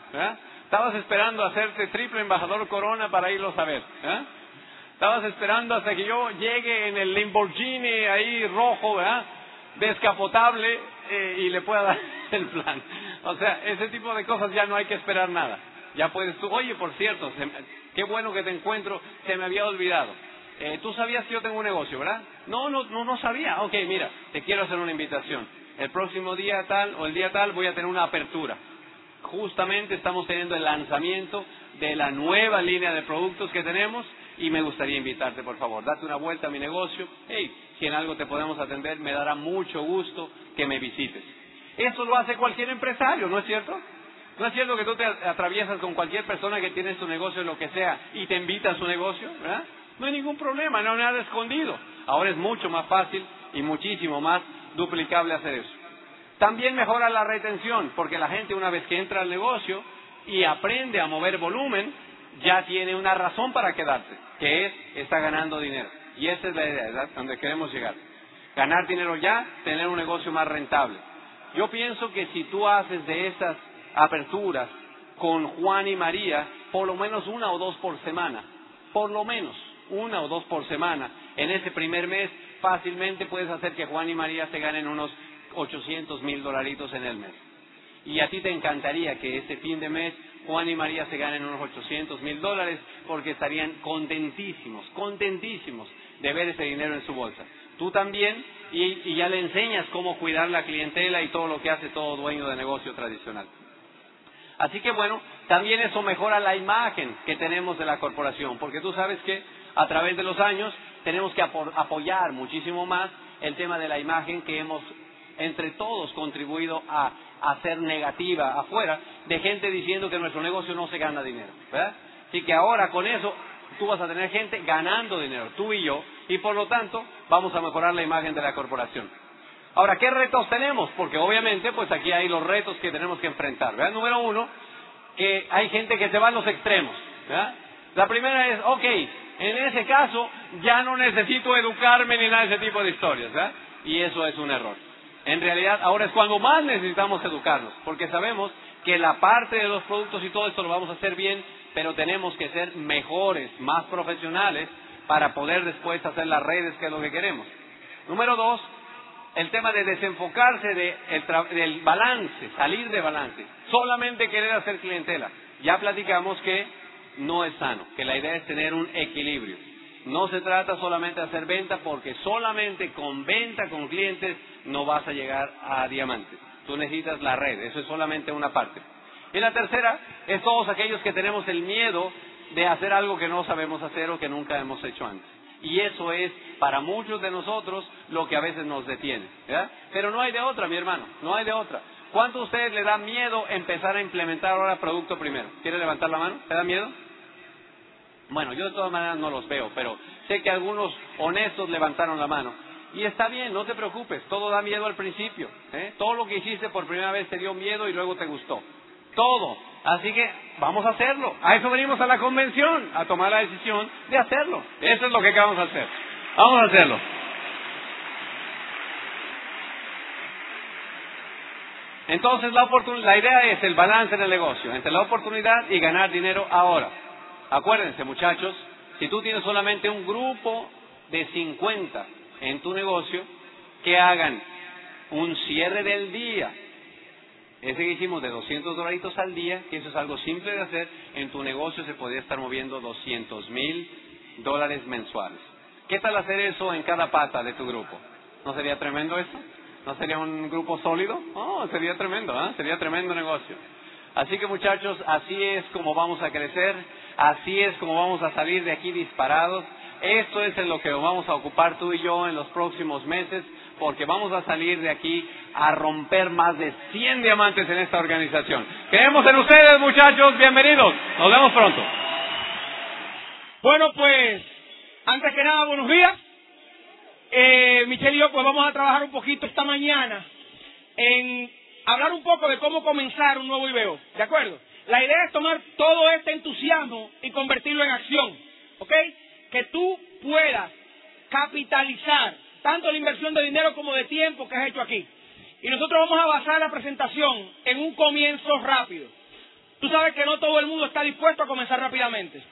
Estabas esperando hacerte triple embajador corona para irlos a ver. Estabas esperando hasta que yo llegue en el Lamborghini ahí rojo, ¿verdad? descapotable eh, y le pueda dar el plan. O sea, ese tipo de cosas ya no hay que esperar nada. Ya puedes tú, oye, por cierto, qué bueno que te encuentro, se me había olvidado. Eh, tú sabías que yo tengo un negocio, ¿verdad? No, no, no, no sabía. Ok, mira, te quiero hacer una invitación el próximo día tal o el día tal voy a tener una apertura. Justamente estamos teniendo el lanzamiento de la nueva línea de productos que tenemos y me gustaría invitarte, por favor, date una vuelta a mi negocio. Hey, si en algo te podemos atender, me dará mucho gusto que me visites. Eso lo hace cualquier empresario, ¿no es cierto? ¿No es cierto que tú te atraviesas con cualquier persona que tiene su negocio, lo que sea, y te invita a su negocio? ¿verdad? No hay ningún problema, no hay nada escondido. Ahora es mucho más fácil y muchísimo más duplicable hacer eso. También mejora la retención, porque la gente una vez que entra al negocio y aprende a mover volumen, ya tiene una razón para quedarse, que es, está ganando dinero. Y esa es la idea, ¿verdad? Donde queremos llegar. Ganar dinero ya, tener un negocio más rentable. Yo pienso que si tú haces de esas aperturas con Juan y María, por lo menos una o dos por semana, por lo menos una o dos por semana, en ese primer mes, fácilmente puedes hacer que Juan y María se ganen unos 800 mil dolaritos en el mes. Y a ti te encantaría que ese fin de mes Juan y María se ganen unos 800 mil dólares porque estarían contentísimos, contentísimos de ver ese dinero en su bolsa. Tú también, y, ya le enseñas cómo cuidar la clientela y todo lo que hace todo dueño de negocio tradicional. Así que bueno, también eso mejora la imagen que tenemos de la corporación, porque tú sabes que a través de los años tenemos que apoyar muchísimo más el tema de la imagen que hemos entre todos contribuido a hacer negativa afuera de gente diciendo que nuestro negocio no se gana dinero, ¿verdad? Así que ahora con eso tú vas a tener gente ganando dinero, tú y yo, y por lo tanto vamos a mejorar la imagen de la corporación. Ahora, ¿qué retos tenemos? Porque obviamente, pues aquí hay los retos que tenemos que enfrentar. Número uno, que hay gente que se va a los extremos. La primera es, ok, en ese caso ya no necesito educarme ni nada de ese tipo de historias. Y eso es un error. En realidad, ahora es cuando más necesitamos educarnos, porque sabemos que la parte de los productos y todo esto lo vamos a hacer bien, pero tenemos que ser mejores, más profesionales, para poder después hacer las redes, que es lo que queremos. Número dos, el tema de desenfocarse del balance, salir de balance, solamente querer hacer clientela. Ya platicamos que no es sano, que la idea es tener un equilibrio. No se trata solamente de hacer venta porque solamente con venta con clientes no vas a llegar a diamantes. Tú necesitas la red, eso es solamente una parte. Y la tercera es todos aquellos que tenemos el miedo de hacer algo que no sabemos hacer o que nunca hemos hecho antes. Y eso es para muchos de nosotros lo que a veces nos detiene. Pero no hay de otra, mi hermano, no hay de otra. ¿Cuánto a ustedes le da miedo empezar a implementar ahora producto primero? ¿Quiere levantar la mano? ¿Le da miedo? Bueno, yo de todas maneras no los veo, pero sé que algunos honestos levantaron la mano. Y está bien, no te preocupes, todo da miedo al principio. ¿eh? Todo lo que hiciste por primera vez te dio miedo y luego te gustó. Todo. Así que vamos a hacerlo. A eso venimos a la convención, a tomar la decisión de hacerlo. Eso es lo que vamos a hacer. Vamos a hacerlo. Entonces la, la idea es el balance en el negocio entre la oportunidad y ganar dinero ahora. Acuérdense muchachos, si tú tienes solamente un grupo de 50 en tu negocio, que hagan un cierre del día ese que hicimos de 200 dolaritos al día, que eso es algo simple de hacer, en tu negocio se podría estar moviendo 200 mil dólares mensuales. ¿Qué tal hacer eso en cada pata de tu grupo? ¿No sería tremendo eso? ¿No sería un grupo sólido? Oh, sería tremendo, ¿eh? sería tremendo negocio. Así que muchachos, así es como vamos a crecer, así es como vamos a salir de aquí disparados. Esto es en lo que vamos a ocupar tú y yo en los próximos meses, porque vamos a salir de aquí a romper más de 100 diamantes en esta organización. Creemos en ustedes, muchachos. Bienvenidos. Nos vemos pronto. Bueno, pues, antes que nada, buenos días. Eh, Michelle y yo, pues vamos a trabajar un poquito esta mañana en hablar un poco de cómo comenzar un nuevo IBO. ¿De acuerdo? La idea es tomar todo este entusiasmo y convertirlo en acción. ¿Ok? Que tú puedas capitalizar tanto la inversión de dinero como de tiempo que has hecho aquí. Y nosotros vamos a basar la presentación en un comienzo rápido. Tú sabes que no todo el mundo está dispuesto a comenzar rápidamente.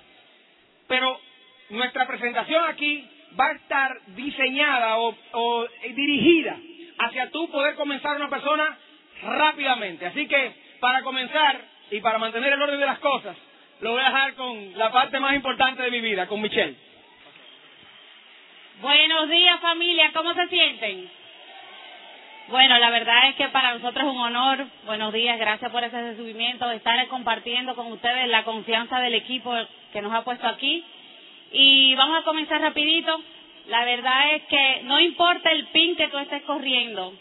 Pero nuestra presentación aquí va a estar diseñada o, dirigida hacia tú poder comenzar una persona rápidamente. Así que para comenzar y para mantener el orden de las cosas, lo voy a dejar con la parte más importante de mi vida, con Michelle. Buenos días familia, ¿cómo se sienten? Bueno, la verdad es que para nosotros es un honor. Buenos días, gracias por ese recibimiento, estar compartiendo con ustedes la confianza del equipo que nos ha puesto aquí. Y vamos a comenzar rapidito. La verdad es que no importa el pin que tú estés corriendo,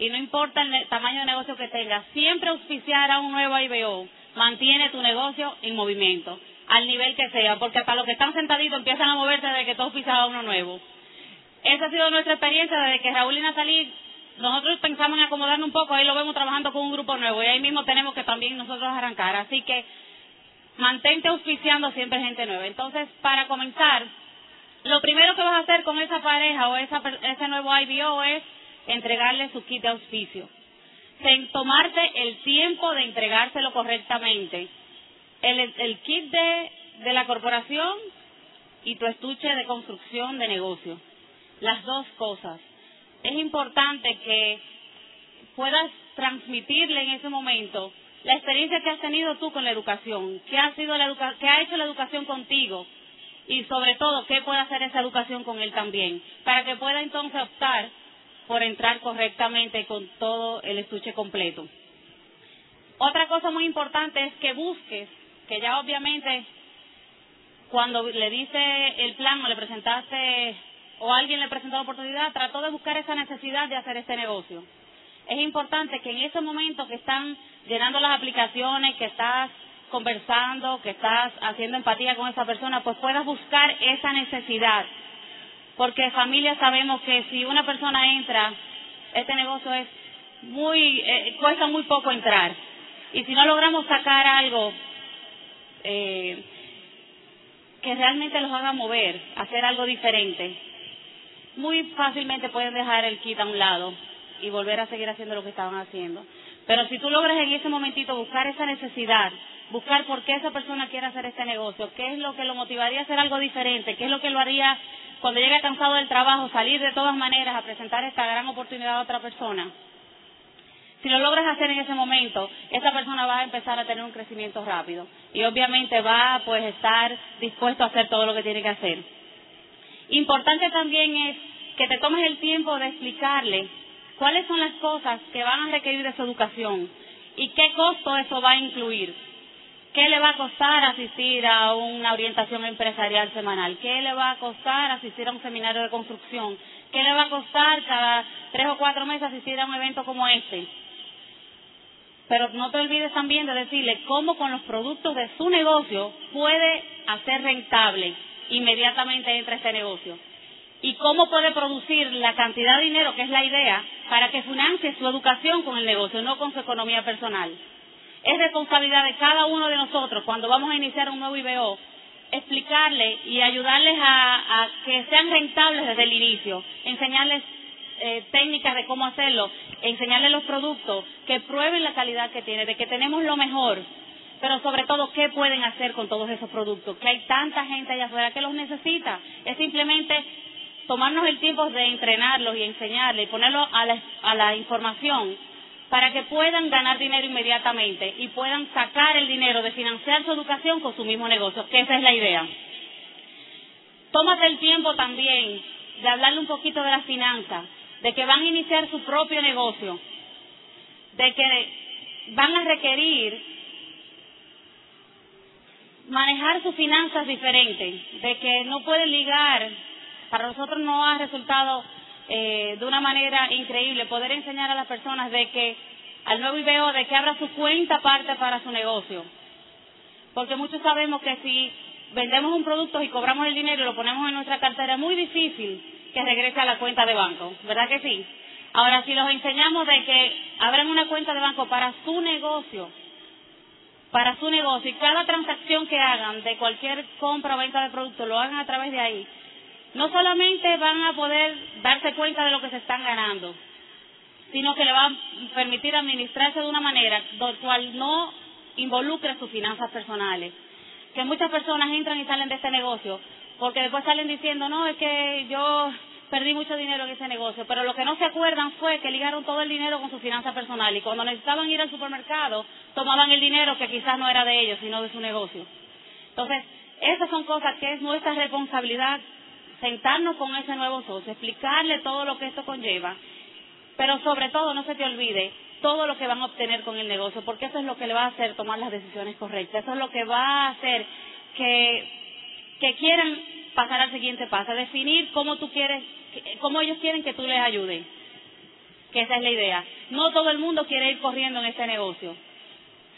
y no importa el tamaño de negocio que tengas, siempre auspiciar a un nuevo IBO mantiene tu negocio en movimiento, al nivel que sea, porque hasta los que están sentaditos empiezan a moverse desde que tú auspicias uno nuevo. Esa ha sido nuestra experiencia desde que Raúl y Natalí, nosotros pensamos en acomodarnos un poco, ahí lo vemos trabajando con un grupo nuevo y ahí mismo tenemos que también nosotros arrancar. Así que mantente auspiciando siempre gente nueva. Entonces, para comenzar, lo primero que vas a hacer con esa pareja o esa, ese nuevo IBO es entregarle su kit de auspicio. En tomarte el tiempo de entregárselo correctamente. El, kit de, la corporación y tu estuche de construcción de negocio. Las dos cosas. Es importante que puedas transmitirle en ese momento la experiencia que has tenido tú con la educación, qué ha, sido la qué ha hecho la educación contigo y sobre todo qué puede hacer esa educación con él también, para que pueda entonces optar por entrar correctamente con todo el estuche completo. Otra cosa muy importante es que busques, que ya obviamente cuando le dice el plan o le presentaste o alguien le presentó la oportunidad, trató de buscar esa necesidad de hacer este negocio. Es importante que en ese momento que están llenando las aplicaciones, que estás conversando, que estás haciendo empatía con esa persona, pues puedas buscar esa necesidad. Porque familia sabemos que si una persona entra, este negocio es muy, eh, cuesta muy poco entrar. Y si no logramos sacar algo eh, que realmente los haga mover, hacer algo diferente, muy fácilmente pueden dejar el kit a un lado y volver a seguir haciendo lo que estaban haciendo. Pero si tú logras en ese momentito buscar esa necesidad, buscar por qué esa persona quiere hacer este negocio, qué es lo que lo motivaría a hacer algo diferente, qué es lo que lo haría cuando llegue cansado del trabajo, salir de todas maneras a presentar esta gran oportunidad a otra persona. Si lo logras hacer en ese momento, esa persona va a empezar a tener un crecimiento rápido y obviamente va pues estar dispuesto a hacer todo lo que tiene que hacer. Importante también es que te tomes el tiempo de explicarle cuáles son las cosas que van a requerir de su educación y qué costo eso va a incluir. ¿Qué le va a costar asistir a una orientación empresarial semanal? ¿Qué le va a costar asistir a un seminario de construcción? ¿Qué le va a costar cada tres o cuatro meses asistir a un evento como este? Pero no te olvides también de decirle cómo con los productos de su negocio puede hacer rentable inmediatamente entre este negocio. Y cómo puede producir la cantidad de dinero, que es la idea, para que financie su educación con el negocio, no con su economía personal. Es responsabilidad de cada uno de nosotros, cuando vamos a iniciar un nuevo IBO, explicarle y ayudarles a, que sean rentables desde el inicio, enseñarles eh, técnicas de cómo hacerlo, enseñarles los productos, que prueben la calidad que tiene, de que tenemos lo mejor, pero sobre todo qué pueden hacer con todos esos productos, que hay tanta gente allá afuera que los necesita. Es simplemente tomarnos el tiempo de entrenarlos y enseñarles y ponerlos a la, a la información para que puedan ganar dinero inmediatamente y puedan sacar el dinero de financiar su educación con su mismo negocio, que esa es la idea. Tómate el tiempo también de hablarle un poquito de las finanzas, de que van a iniciar su propio negocio, de que van a requerir manejar sus finanzas diferentes, de que no puede ligar, para nosotros no ha resultado eh, de una manera increíble poder enseñar a las personas de que al nuevo IBO de que abra su cuenta aparte para su negocio. Porque muchos sabemos que si vendemos un producto y cobramos el dinero y lo ponemos en nuestra cartera, es muy difícil que regrese a la cuenta de banco, ¿verdad que sí? Ahora, si los enseñamos de que abran una cuenta de banco para su negocio, para su negocio y cada transacción que hagan de cualquier compra o venta de producto lo hagan a través de ahí, no solamente van a poder darse cuenta de lo que se están ganando, sino que le va a permitir administrarse de una manera cual no involucre sus finanzas personales. Que muchas personas entran y salen de este negocio porque después salen diciendo, no, es que yo perdí mucho dinero en ese negocio, pero lo que no se acuerdan fue que ligaron todo el dinero con su finanza personal y cuando necesitaban ir al supermercado tomaban el dinero que quizás no era de ellos, sino de su negocio. Entonces, esas son cosas que es nuestra responsabilidad sentarnos con ese nuevo socio, explicarle todo lo que esto conlleva, pero sobre todo no se te olvide todo lo que van a obtener con el negocio, porque eso es lo que le va a hacer tomar las decisiones correctas, eso es lo que va a hacer que, quieran pasar al siguiente paso, definir cómo tú quieres cómo ellos quieren que tú les ayudes. que esa es la idea. No todo el mundo quiere ir corriendo en este negocio.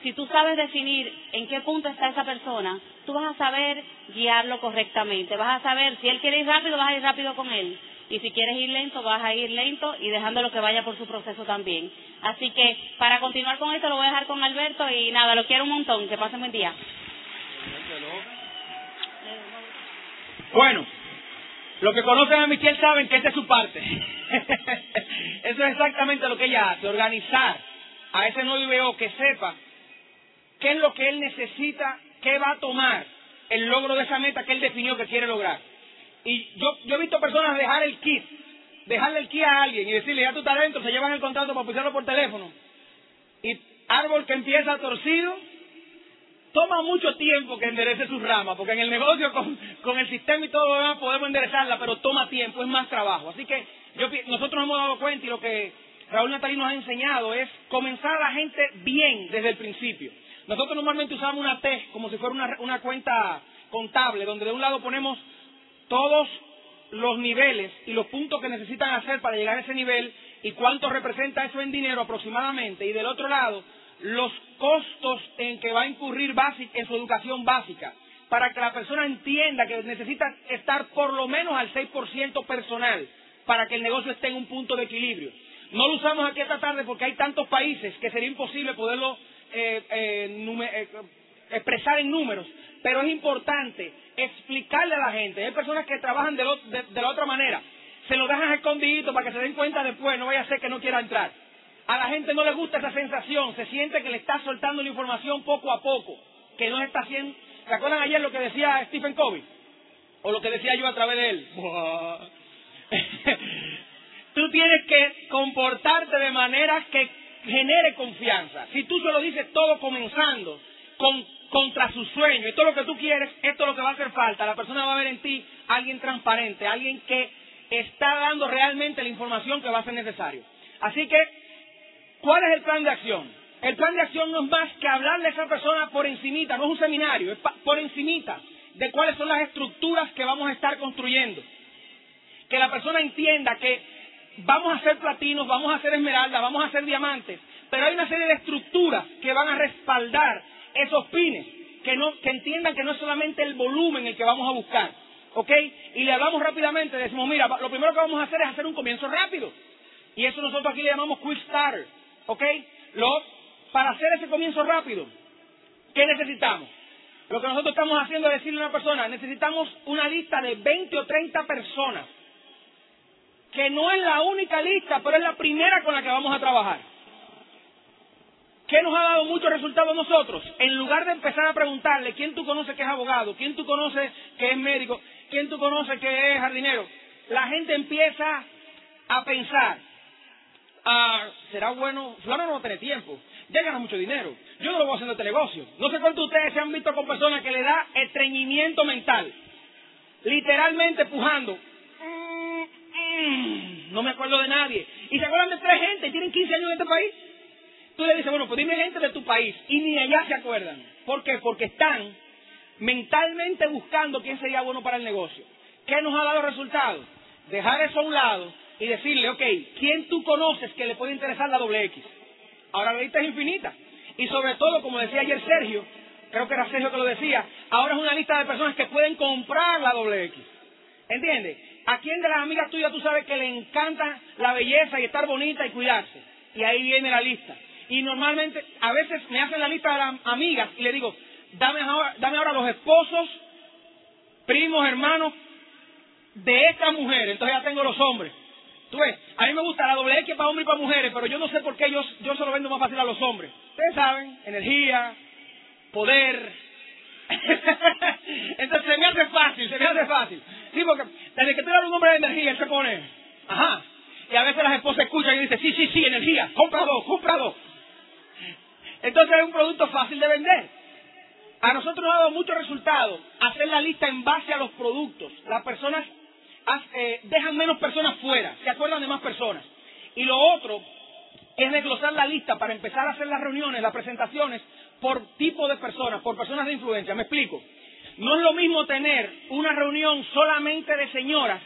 Si tú sabes definir en qué punto está esa persona, tú vas a saber guiarlo correctamente. Vas a saber si él quiere ir rápido, vas a ir rápido con él. Y si quieres ir lento, vas a ir lento y dejándolo que vaya por su proceso también. Así que para continuar con esto lo voy a dejar con Alberto y nada, lo quiero un montón. Que pasen buen día. Bueno, los que conocen a Michelle saben que esta es su parte. Eso es exactamente lo que ella hace, organizar a ese nuevo que sepa qué es lo que él necesita, qué va a tomar el logro de esa meta que él definió que quiere lograr. Y yo, yo he visto personas dejar el kit, dejarle el kit a alguien y decirle, ya tú estás dentro, se llevan el contrato para pusirlo por teléfono. Y árbol que empieza torcido, toma mucho tiempo que enderece sus ramas, porque en el negocio con, el sistema y todo lo demás podemos enderezarla, pero toma tiempo, es más trabajo. Así que yo, nosotros nos hemos dado cuenta y lo que Raúl Natalí nos ha enseñado es comenzar a la gente bien desde el principio. Nosotros normalmente usamos una T como si fuera una, una cuenta contable, donde de un lado ponemos todos los niveles y los puntos que necesitan hacer para llegar a ese nivel y cuánto representa eso en dinero aproximadamente. Y del otro lado, los costos en que va a incurrir en su educación básica, para que la persona entienda que necesita estar por lo menos al 6% personal para que el negocio esté en un punto de equilibrio. No lo usamos aquí esta tarde porque hay tantos países que sería imposible poderlo eh, eh, eh, expresar en números, pero es importante explicarle a la gente. Hay personas que trabajan de, de la otra manera, se lo dejan escondidito para que se den cuenta después, no vaya a ser que no quiera entrar. A la gente no le gusta esa sensación, se siente que le está soltando la información poco a poco, que no está haciendo... ¿Se acuerdan ayer lo que decía Stephen Covey? O lo que decía yo a través de él. tú tienes que comportarte de manera que genere confianza. Si tú se lo dices todo comenzando con, contra su sueño y todo lo que tú quieres, esto es lo que va a hacer falta. La persona va a ver en ti alguien transparente, alguien que está dando realmente la información que va a ser necesario. Así que ¿Cuál es el plan de acción? El plan de acción no es más que hablarle a esa persona por encimita, no es un seminario, es por encimita de cuáles son las estructuras que vamos a estar construyendo. Que la persona entienda que vamos a hacer platinos, vamos a hacer esmeraldas, vamos a hacer diamantes, pero hay una serie de estructuras que van a respaldar esos pines, que, no, que entiendan que no es solamente el volumen el que vamos a buscar, ¿ok? Y le hablamos rápidamente, decimos, mira, lo primero que vamos a hacer es hacer un comienzo rápido. Y eso nosotros aquí le llamamos quick starter. ¿Ok? para hacer ese comienzo rápido, ¿qué necesitamos? Lo que nosotros estamos haciendo es decirle a una persona, necesitamos una lista de 20 o 30 personas, que no es la única lista, pero es la primera con la que vamos a trabajar. ¿Qué nos ha dado mucho resultado a nosotros? En lugar de empezar a preguntarle quién tú conoces que es abogado, quién tú conoces que es médico, quién tú conoces que es jardinero, la gente empieza a pensar, ah, será bueno, fulano no va a tener tiempo, ya gana mucho dinero, yo no lo voy haciendo este negocio. No sé cuántos de ustedes se han visto con personas que le da estreñimiento mental, literalmente pujando. Mm, no me acuerdo de nadie. Y se acuerdan de tres gente, tienen 15 años en este país. Tú le dices, bueno, pues dime gente de tu país. Y ni allá se acuerdan. ¿Por qué? Porque están mentalmente buscando quién sería bueno para el negocio. ¿Qué nos ha dado resultado? Dejar eso a un lado y decirle, ok, ¿quién tú conoces que le puede interesar la doble X? Ahora la lista es infinita. Y sobre todo, como decía ayer Sergio, creo que era Sergio que lo decía, ahora es una lista de personas que pueden comprar la doble X. ¿Entiendes? ¿A quién de las amigas tuyas tú sabes que le encanta la belleza y estar bonita y cuidarse? Y ahí viene la lista. Y normalmente, a veces me hacen la lista de las amigas y le digo, dame ahora, dame ahora los esposos, primos, hermanos de esta mujer. Entonces ya tengo los hombres. Tú ves, a mí me gusta la doble X para hombres y para mujeres, pero yo no sé por qué yo, yo se lo vendo más fácil a los hombres. Ustedes saben, energía, poder. Entonces se me hace fácil, se me hace fácil. Sí, porque desde que tú eres un hombre de energía, él se pone, ajá. Y a veces las esposas escuchan y dicen, sí, sí, sí, energía, compra dos. Entonces es un producto fácil de vender. A nosotros nos ha dado mucho resultado hacer la lista en base a los productos. Las personas eh, dejan menos personas fuera, se acuerdan de más personas. Y lo otro es desglosar la lista para empezar a hacer las reuniones, las presentaciones, por tipo de personas, por personas de influencia. Me explico. No es lo mismo tener una reunión solamente de señoras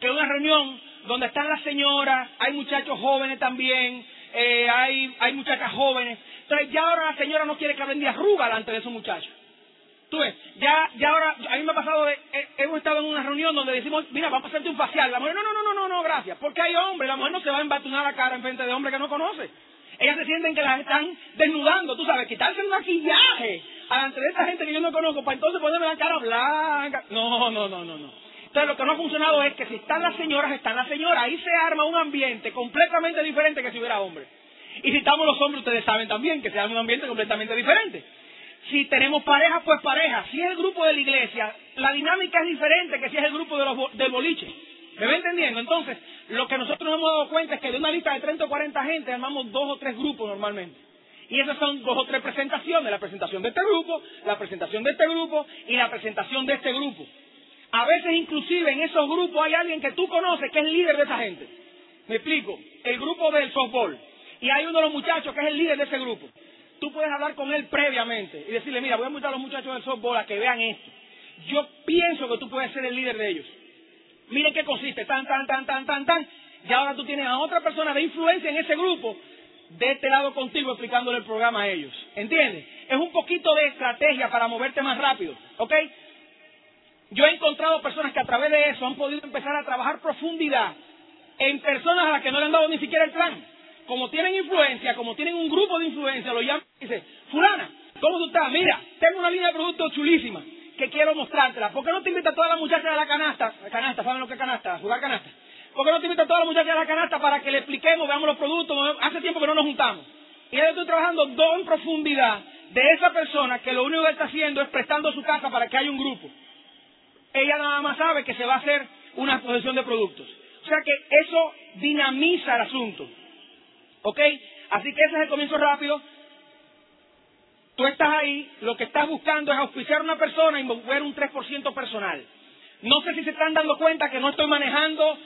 que una reunión donde están las señoras, hay muchachos jóvenes también, eh, hay, hay muchachas jóvenes. Entonces ya ahora la señora no quiere que hablen de arruga delante de esos muchachos. Tú ves, ya, ya ahora, a mí me ha pasado, de, eh, hemos estado en una reunión donde decimos, mira, vamos a hacerte un facial. La mujer, no, no, no, no, no, no, gracias. Porque hay hombres, la mujer no se va a embatunar la cara en frente de hombres que no conoce. Ellas se sienten que las están desnudando, tú sabes, quitarse el maquillaje ante esta gente que yo no conozco, para entonces ponerme la cara blanca. No, no, no, no, no. Entonces lo que no ha funcionado es que si están las señoras, están las señoras. Ahí se arma un ambiente completamente diferente que si hubiera hombres. Y si estamos los hombres, ustedes saben también que se arma un ambiente completamente diferente. Si tenemos pareja, pues pareja. Si es el grupo de la iglesia, la dinámica es diferente que si es el grupo de los, del boliche. ¿Me va entendiendo? Entonces, lo que nosotros nos hemos dado cuenta es que de una lista de 30 o 40 gente armamos dos o tres grupos normalmente. Y esas son dos o tres presentaciones, la presentación de este grupo, la presentación de este grupo y la presentación de este grupo. A veces inclusive en esos grupos hay alguien que tú conoces que es el líder de esa gente. Me explico, el grupo del softball. Y hay uno de los muchachos que es el líder de ese grupo. Tú puedes hablar con él previamente y decirle, mira, voy a invitar a los muchachos del softball a que vean esto. Yo pienso que tú puedes ser el líder de ellos. Miren qué consiste, tan, tan, tan, tan, tan, tan. Y ahora tú tienes a otra persona de influencia en ese grupo de este lado contigo explicándole el programa a ellos. ¿Entiendes? Es un poquito de estrategia para moverte más rápido. ¿Ok? Yo he encontrado personas que a través de eso han podido empezar a trabajar profundidad en personas a las que no le han dado ni siquiera el plan. Como tienen influencia, como tienen un grupo de influencia, lo llaman y dicen, fulana, ¿cómo tú estás? Mira, tengo una línea de productos chulísima que quiero mostrártela. ¿Por qué no te invitas a todas las muchachas de la canasta? Canasta, ¿saben lo que es canasta? Jugar canasta. ¿Por qué no te invitas a todas las muchachas de la canasta para que le expliquemos, veamos los productos? Hace tiempo que no nos juntamos. Y yo estoy trabajando dos en profundidad de esa persona que lo único que está haciendo es prestando su casa para que haya un grupo. Ella nada más sabe que se va a hacer una exposición de productos. O sea que eso dinamiza el asunto. ¿Ok? Así que ese es el comienzo rápido. Tú estás ahí, lo que estás buscando es auspiciar a una persona y mover un 3% personal. No sé si se están dando cuenta que no estoy manejando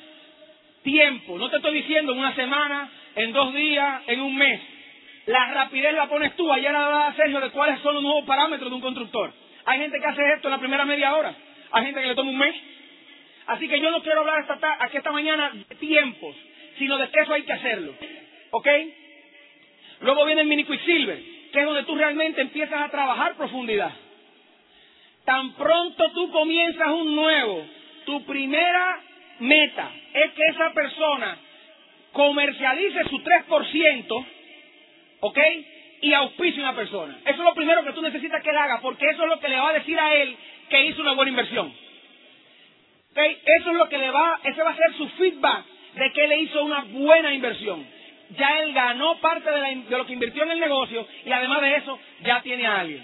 tiempo. No te estoy diciendo en una semana, en dos días, en un mes. La rapidez la pones tú. Ayer hablaba Sergio de cuáles son los nuevos parámetros de un constructor. Hay gente que hace esto en la primera media hora. Hay gente que le toma un mes. Así que yo no quiero hablar aquí esta mañana de tiempos, sino de que eso hay que hacerlo. ¿Ok? Luego viene el mini quicksilver, que es donde tú realmente empiezas a trabajar profundidad. Tan pronto tú comienzas un nuevo, tu primera meta es que esa persona comercialice su 3%, ¿ok? Y auspice una persona. Eso es lo primero que tú necesitas que él haga, porque eso es lo que le va a decir a él que hizo una buena inversión. ¿Okay? Eso es lo que le va, ese va a ser su feedback de que él hizo una buena inversión. Ya él ganó parte de, lo que invirtió en el negocio y además de eso ya tiene a alguien.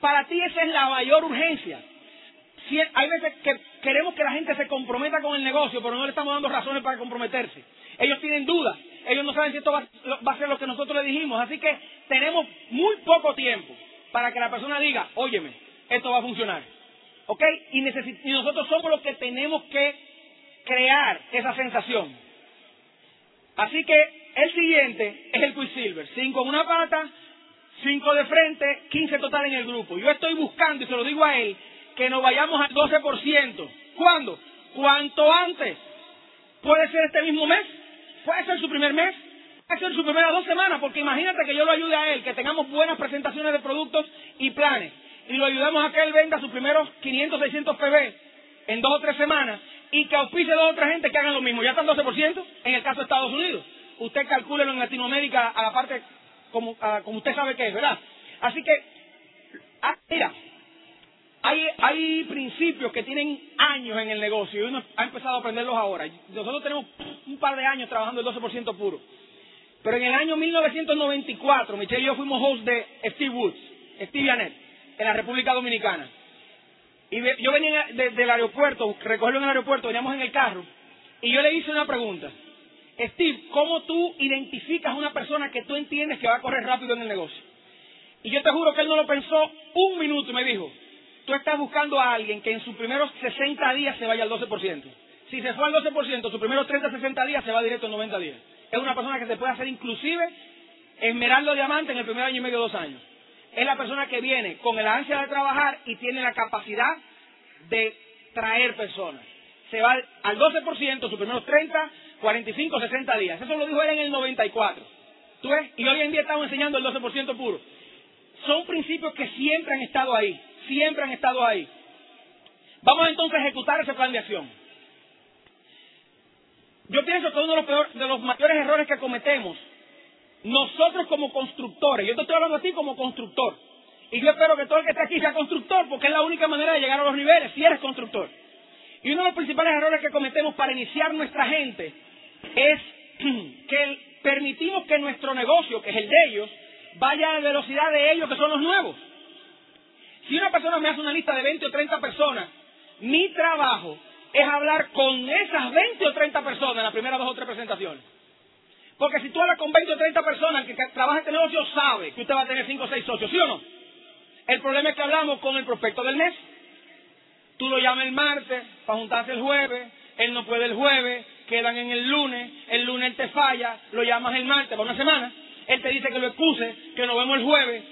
Para ti esa es la mayor urgencia. Si, hay veces que queremos que la gente se comprometa con el negocio, pero no le estamos dando razones para comprometerse. Ellos tienen dudas, ellos no saben si esto va, a ser lo que nosotros le dijimos, así que tenemos muy poco tiempo para que la persona diga, óyeme, esto va a funcionar. ¿Ok? Y, y nosotros somos los que tenemos que crear esa sensación. Así que el siguiente es el Quicksilver. Cinco en una pata, cinco de frente, quince total en el grupo. Yo estoy buscando, y se lo digo a él, que nos vayamos al 12%. ¿Cuándo? Cuanto antes. Puede ser este mismo mes, puede ser su primer mes, puede ser su primera dos semanas, porque imagínate que yo lo ayude a él, que tengamos buenas presentaciones de productos y planes, y lo ayudamos a que él venda sus primeros 500, 600 PB en dos o tres semanas, y que auspice dos o tres gente que hagan lo mismo. Ya están 12% en el caso de Estados Unidos. Usted calcúlelo en Latinoamérica a la parte como, como usted sabe que es, ¿verdad? Así que, ah, mira, hay, principios que tienen años en el negocio y uno ha empezado a aprenderlos ahora. Nosotros tenemos un par de años trabajando el 12% puro. Pero en el año 1994, Michelle y yo fuimos host de Steve Woods, Steve Janet, en la República Dominicana. Y yo venía del aeropuerto, recogerlo en el aeropuerto, veníamos en el carro, y yo le hice una pregunta. Steve, ¿cómo tú identificas una persona que tú entiendes que va a correr rápido en el negocio? Y yo te juro que él no lo pensó un minuto y me dijo, tú estás buscando a alguien que en sus primeros 60 días se vaya al 12%. Si se fue al 12%, sus primeros 30, 60 días se va directo a 90 días. Es una persona que se puede hacer inclusive esmeraldo diamante en el primer año y medio, dos años. Es la persona que viene con el ansia de trabajar y tiene la capacidad de traer personas. se va al 12% sus primeros 30, 45, 60 días. Eso lo dijo él en el 94. ¿Tú ves? Y hoy en día estamos enseñando el 12% puro. Son principios que siempre han estado ahí, siempre han estado ahí. Vamos entonces a ejecutar ese plan de acción. Yo pienso que uno de los, peor, de los mayores errores que cometemos, nosotros como constructores, yo te estoy hablando a ti como constructor, y yo espero que todo el que esté aquí sea constructor, porque es la única manera de llegar a los niveles, si eres constructor. Y uno de los principales errores que cometemos para iniciar nuestra gente es que permitimos que nuestro negocio, que es el de ellos, vaya a la velocidad de ellos, que son los nuevos. Si una persona me hace una lista de 20 o 30 personas, mi trabajo es hablar con esas 20 o 30 personas en las primeras dos o tres presentaciones. Porque si tú hablas con 20 o 30 personas, el que trabaja este negocio sabe que usted va a tener 5 o 6 socios, ¿sí o no? El problema es que hablamos con el prospecto del mes. Tú lo llamas el martes para juntarse el jueves, él no puede el jueves, quedan en el lunes, el lunes él te falla, lo llamas el martes para una semana, él te dice que lo excuse, que nos vemos el jueves,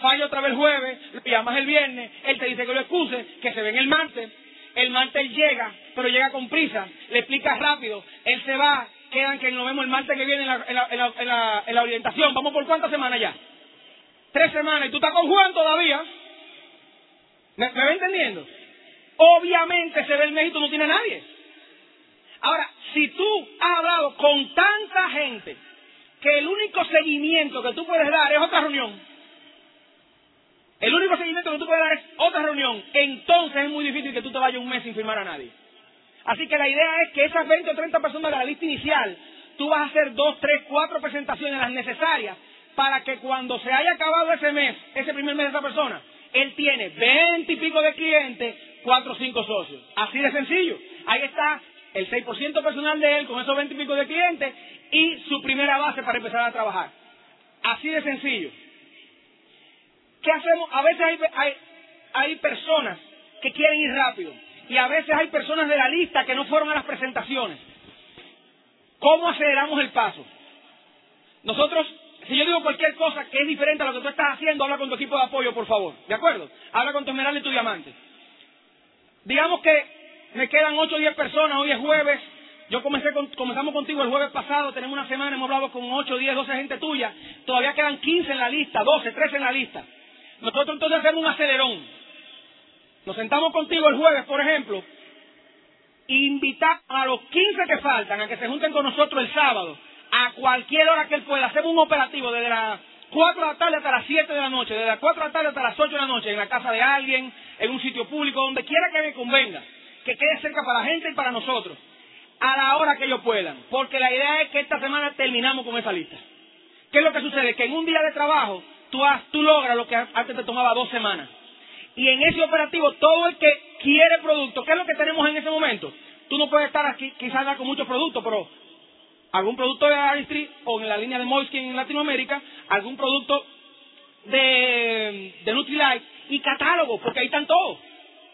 falla otra vez el jueves, lo llamas el viernes, él te dice que lo excuse, que se ven el martes, el martes llega, pero llega con prisa, le explicas rápido, él se va, quedan que nos vemos el martes que viene en la, en la orientación, vamos por cuántas semanas ya, tres semanas, y tú estás con Juan todavía, ¿me, me va entendiendo? Obviamente se ve el mes y no tienes nadie. Ahora, si tú has hablado con tanta gente que el único seguimiento que tú puedes dar es otra reunión, el único seguimiento que tú puedes dar es otra reunión, entonces es muy difícil que tú te vayas un mes sin firmar a nadie. Así que la idea es que esas 20 o 30 personas de la lista inicial, tú vas a hacer dos, tres, cuatro presentaciones las necesarias para que cuando se haya acabado ese mes, ese primer mes de esa persona, él tiene 20 y pico de clientes, cuatro o cinco socios. Así de sencillo. Ahí está el 6% personal de él con esos 20 y pico de clientes y su primera base para empezar a trabajar. Así de sencillo. ¿Qué hacemos? A veces hay, hay, hay personas que quieren ir rápido y a veces hay personas de la lista que no fueron a las presentaciones. ¿Cómo aceleramos el paso? Nosotros, si yo digo cualquier cosa que es diferente a lo que tú estás haciendo, habla con tu equipo de apoyo, por favor. ¿De acuerdo? Habla con tu esmeralda y tu diamante. Digamos que me quedan 8 o 10 personas, hoy es jueves, yo comenzamos contigo el jueves pasado, tenemos una semana, hemos hablado con 8, 10, 12 gente tuya, todavía quedan 15 en la lista, 12, 13 en la lista. Nosotros entonces hacemos un acelerón. Nos sentamos contigo el jueves, por ejemplo, e invitar a los 15 que faltan a que se junten con nosotros el sábado, a cualquier hora que él pueda. Hacemos un operativo desde las 4 de la tarde hasta las 7 de la noche, desde las 4 de la tarde hasta las 8 de la noche, en la casa de alguien, en un sitio público, donde quiera que me convenga, que quede cerca para la gente y para nosotros, a la hora que ellos puedan. Porque la idea es que esta semana terminamos con esa lista. ¿Qué es lo que sucede? Que en un día de trabajo tú, tú logras lo que antes te tomaba dos semanas. Y en ese operativo, todo el que quiere producto, ¿qué es lo que tenemos en ese momento? Tú no puedes estar aquí, quizás con muchos productos, pero algún producto de Aristry o en la línea de Moiskin en Latinoamérica, algún producto de, de Nutrilite y catálogo, porque ahí están todos.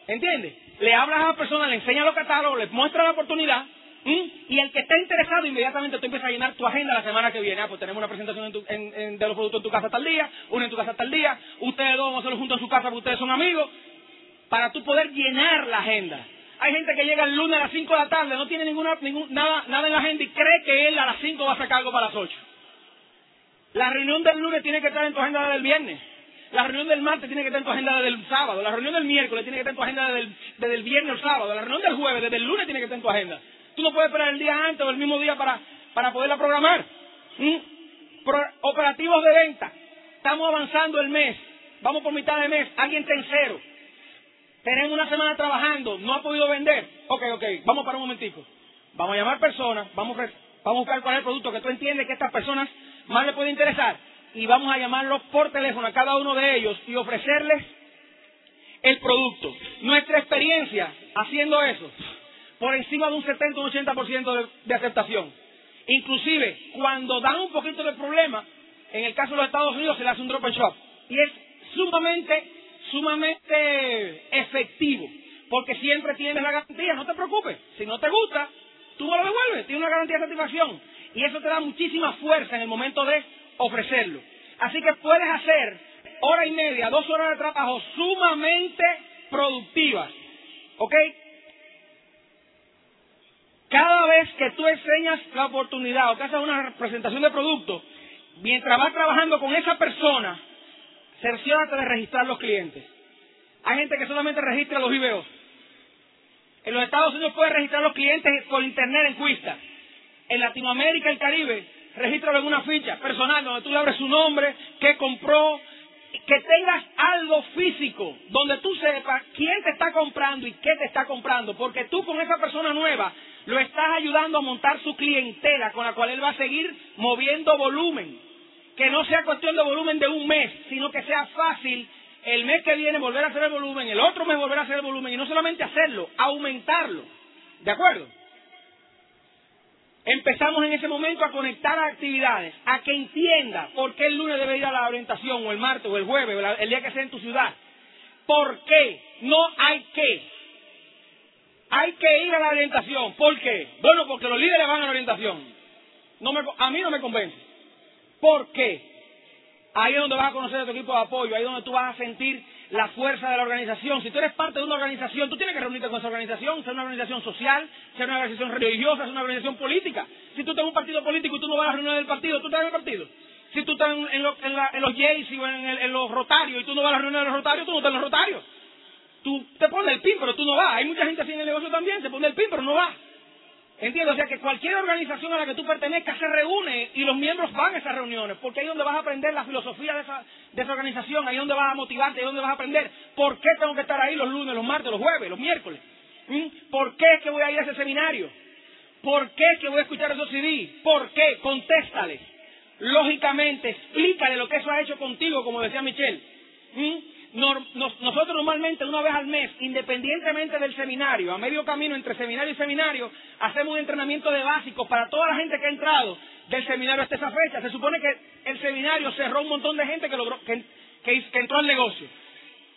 ¿Entiendes? Le hablas a la persona, le enseñas los catálogos, le muestras la oportunidad y el que esté interesado, inmediatamente tú empiezas a llenar tu agenda la semana que viene. Ah, pues tenemos una presentación de los productos en tu casa tal día, una en tu casa tal día, ustedes dos vamos a hacerlo juntos en su casa porque ustedes son amigos, para tú poder llenar la agenda. Hay gente que llega el lunes a las 5 de la tarde, no tiene ninguna, nada, nada en la agenda y cree que él a las 5 va a sacar algo para las 8. La reunión del lunes tiene que estar en tu agenda del viernes. La reunión del martes tiene que estar en tu agenda desde el sábado. La reunión del miércoles tiene que estar en tu agenda desde el, el viernes o sábado. La reunión del jueves, desde el lunes tiene que estar en tu agenda. Tú no puedes esperar el día antes o el mismo día para, para poderla programar. ¿Mm? operativos de venta. Estamos avanzando el mes. Vamos por mitad de mes. Alguien está en cero. Tenemos una semana trabajando. No ha podido vender. Ok, ok. Vamos para un momentico. Vamos a llamar personas. Vamos, vamos a buscar cuál es el producto que tú entiendes que a estas personas más les puede interesar. Y vamos a llamarlos por teléfono a cada uno de ellos y ofrecerles el producto. Nuestra experiencia haciendo eso por encima de un 70 o un 80% de, de aceptación. Inclusive, cuando dan un poquito de problema, en el caso de los Estados Unidos se le hace un drop and shop. Y es sumamente, sumamente efectivo. Porque siempre tienes la garantía, no te preocupes. Si no te gusta, tú me lo devuelves, tienes una garantía de satisfacción. Y eso te da muchísima fuerza en el momento de ofrecerlo. Así que puedes hacer hora y media, dos horas de trabajo sumamente productivas. ¿Ok? que tú enseñas la oportunidad o que haces una presentación de producto, mientras vas trabajando con esa persona, cerciórate de registrar los clientes. Hay gente que solamente registra los IBO. En los Estados Unidos puedes registrar los clientes por internet en Cuista. En Latinoamérica y el Caribe, regístralo en una ficha personal donde tú le abres su nombre, qué compró, que tengas algo físico donde tú sepas quién te está comprando y qué te está comprando, porque tú con esa persona nueva lo estás ayudando a montar su clientela con la cual él va a seguir moviendo volumen. Que no sea cuestión de volumen de un mes, sino que sea fácil el mes que viene volver a hacer el volumen, el otro mes volver a hacer el volumen y no solamente hacerlo, aumentarlo. ¿De acuerdo? Empezamos en ese momento a conectar actividades, a que entienda por qué el lunes debe ir a la orientación, o el martes, o el jueves, o el día que sea en tu ciudad. ¿Por qué? No hay que. Hay que ir a la orientación. ¿Por qué? Bueno, porque los líderes van a la orientación. No me, a mí no me convence. ¿Por qué? Ahí es donde vas a conocer a tu equipo de apoyo, ahí es donde tú vas a sentir la fuerza de la organización. Si tú eres parte de una organización, tú tienes que reunirte con esa organización, sea una organización social, sea una organización religiosa, sea una organización política. Si tú estás en un partido político y tú no vas a la reunión del partido, tú estás en el partido. Si tú estás en, en, los Jays o en, los Rotarios y tú no vas a la reunión de los Rotarios, tú no estás en los Rotarios. Tú te pones el pin, pero tú no vas. Hay mucha gente así en el negocio también, se pone el pin, pero no va. Entiendo, o sea que cualquier organización a la que tú pertenezcas se reúne y los miembros van a esas reuniones, porque ahí es donde vas a aprender la filosofía de esa, de esa organización, ahí es donde vas a motivarte, ahí es donde vas a aprender por qué tengo que estar ahí los lunes, los martes, los jueves, los miércoles. ¿Por qué es que voy a ir a ese seminario? ¿Por qué es que voy a escuchar esos CD? ¿Por qué? Contéstales. Lógicamente, explícale lo que eso ha hecho contigo, como decía Michelle. Nosotros normalmente una vez al mes, independientemente del seminario, a medio camino entre seminario y seminario, hacemos un entrenamiento de básicos para toda la gente que ha entrado del seminario hasta esa fecha. Se supone que el seminario cerró un montón de gente que, logró, que, entró al negocio.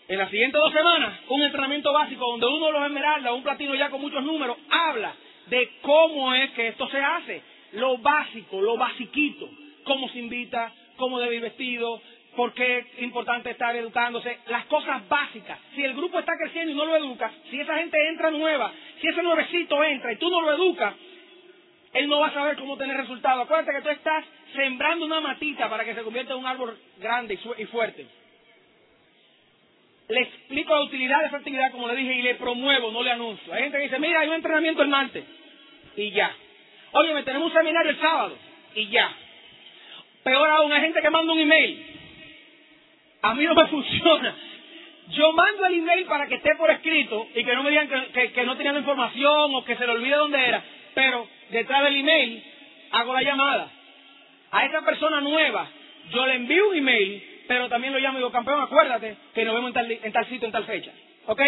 En las siguientes dos semanas, un entrenamiento básico donde uno de los esmeraldas, un platino ya con muchos números, habla de cómo es que esto se hace. Lo básico, lo basiquito. Cómo se invita, cómo debe ir vestido, por qué es importante estar educándose, las cosas básicas. Si el grupo está creciendo y no lo educas, si esa gente entra nueva, si ese nuevecito entra y tú no lo educas, él no va a saber cómo tener resultados. Acuérdate que tú estás sembrando una matita para que se convierta en un árbol grande y fuerte. Le explico la utilidad de esa actividad, como le dije, y le promuevo, no le anuncio. Hay gente que dice, mira, hay un entrenamiento el martes, y ya. Oye, tenemos un seminario el sábado, y ya. Peor aún, hay gente que manda un email a mí no me funciona. Yo mando el email para que esté por escrito y que no me digan que, no tenían información o que se le olvide dónde era. Pero detrás del email hago la llamada. A esa persona nueva yo le envío un email, pero también lo llamo y digo, campeón, acuérdate que nos vemos en tal, en tal sitio, en tal fecha. ¿Ok?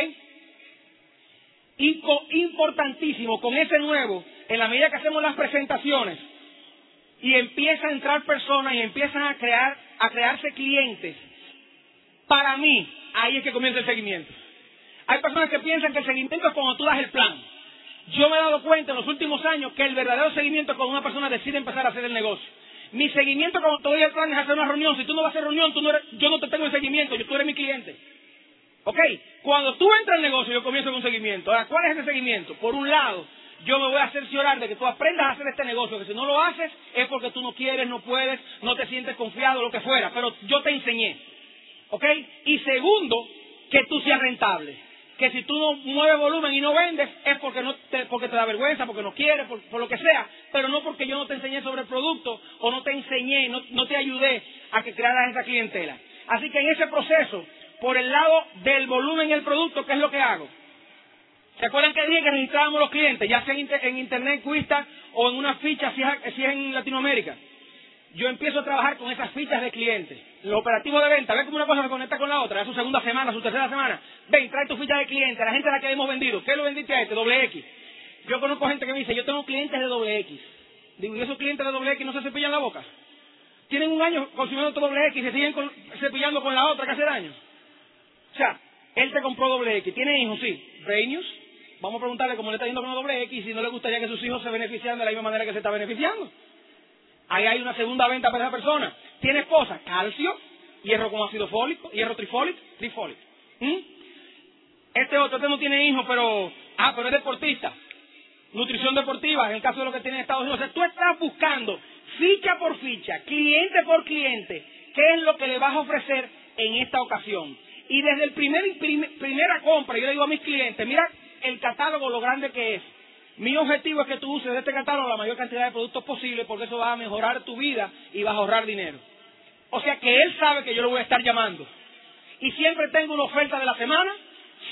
Y importantísimo, con ese nuevo, en la medida que hacemos las presentaciones y empieza a entrar personas y empiezan a crear, a crearse clientes, para mí, ahí es que comienza el seguimiento. Hay personas que piensan que el seguimiento es cuando tú das el plan. Yo me he dado cuenta en los últimos años que el verdadero seguimiento es cuando una persona decide empezar a hacer el negocio. Mi seguimiento cuando te doy el plan es hacer una reunión. Si tú no vas a hacer reunión, no yo no te tengo el seguimiento, tú eres mi cliente. ¿Ok? Cuando tú entras al negocio, yo comienzo con un seguimiento. Ahora, ¿cuál es ese seguimiento? Por un lado, yo me voy a cerciorar de que tú aprendas a hacer este negocio, que si no lo haces es porque tú no quieres, no puedes, no te sientes confiado, lo que fuera, pero yo te enseñé. ¿Ok? Y segundo, que tú seas rentable. Que si tú no mueves volumen y no vendes, es porque, no te, porque te da vergüenza, porque no quieres, por, lo que sea, pero no porque yo no te enseñé sobre el producto o no te enseñé, no, no te ayudé a que crearas esa clientela. Así que en ese proceso, por el lado del volumen y el producto, ¿qué es lo que hago? ¿Se acuerdan que dije que registrábamos los clientes, ya sea en, Internet, Cuista o en una ficha si es en Latinoamérica? Yo empiezo a trabajar con esas fichas de clientes. Los operativos de venta, ve cómo una cosa se conecta con la otra, es su segunda semana, su tercera semana. Ven, trae tu ficha de cliente, la gente a la que hemos vendido. ¿Qué lo vendiste a este? Doble X. Yo conozco gente que me dice, yo tengo clientes de doble X. Digo, ¿y esos clientes de doble X no se cepillan la boca? Tienen un año consumiendo tu doble X y se siguen cepillando con la otra que hace daño. O sea, él te compró doble X. ¿Tiene hijos? Sí. ¿Reinius? Vamos a preguntarle cómo le está yendo con doble X si no le gustaría que sus hijos se beneficiaran de la misma manera que se está beneficiando. Ahí hay una segunda venta para esa persona. Tiene esposa, calcio, hierro con ácido fólico, hierro trifólico, trifólico. ¿Mm? Este otro, este no tiene hijos, pero, ah, pero es deportista. nutrición deportiva, en el caso de lo que tiene Estados Unidos. O sea, tú estás buscando ficha por ficha, cliente por cliente, qué es lo que le vas a ofrecer en esta ocasión. Y desde el primer, primera compra, yo le digo a mis clientes, mira el catálogo, lo grande que es. Mi objetivo es que tú uses de este catálogo la mayor cantidad de productos posible porque eso va a mejorar tu vida y vas a ahorrar dinero. O sea que él sabe que yo lo voy a estar llamando. Y siempre tengo una oferta de la semana,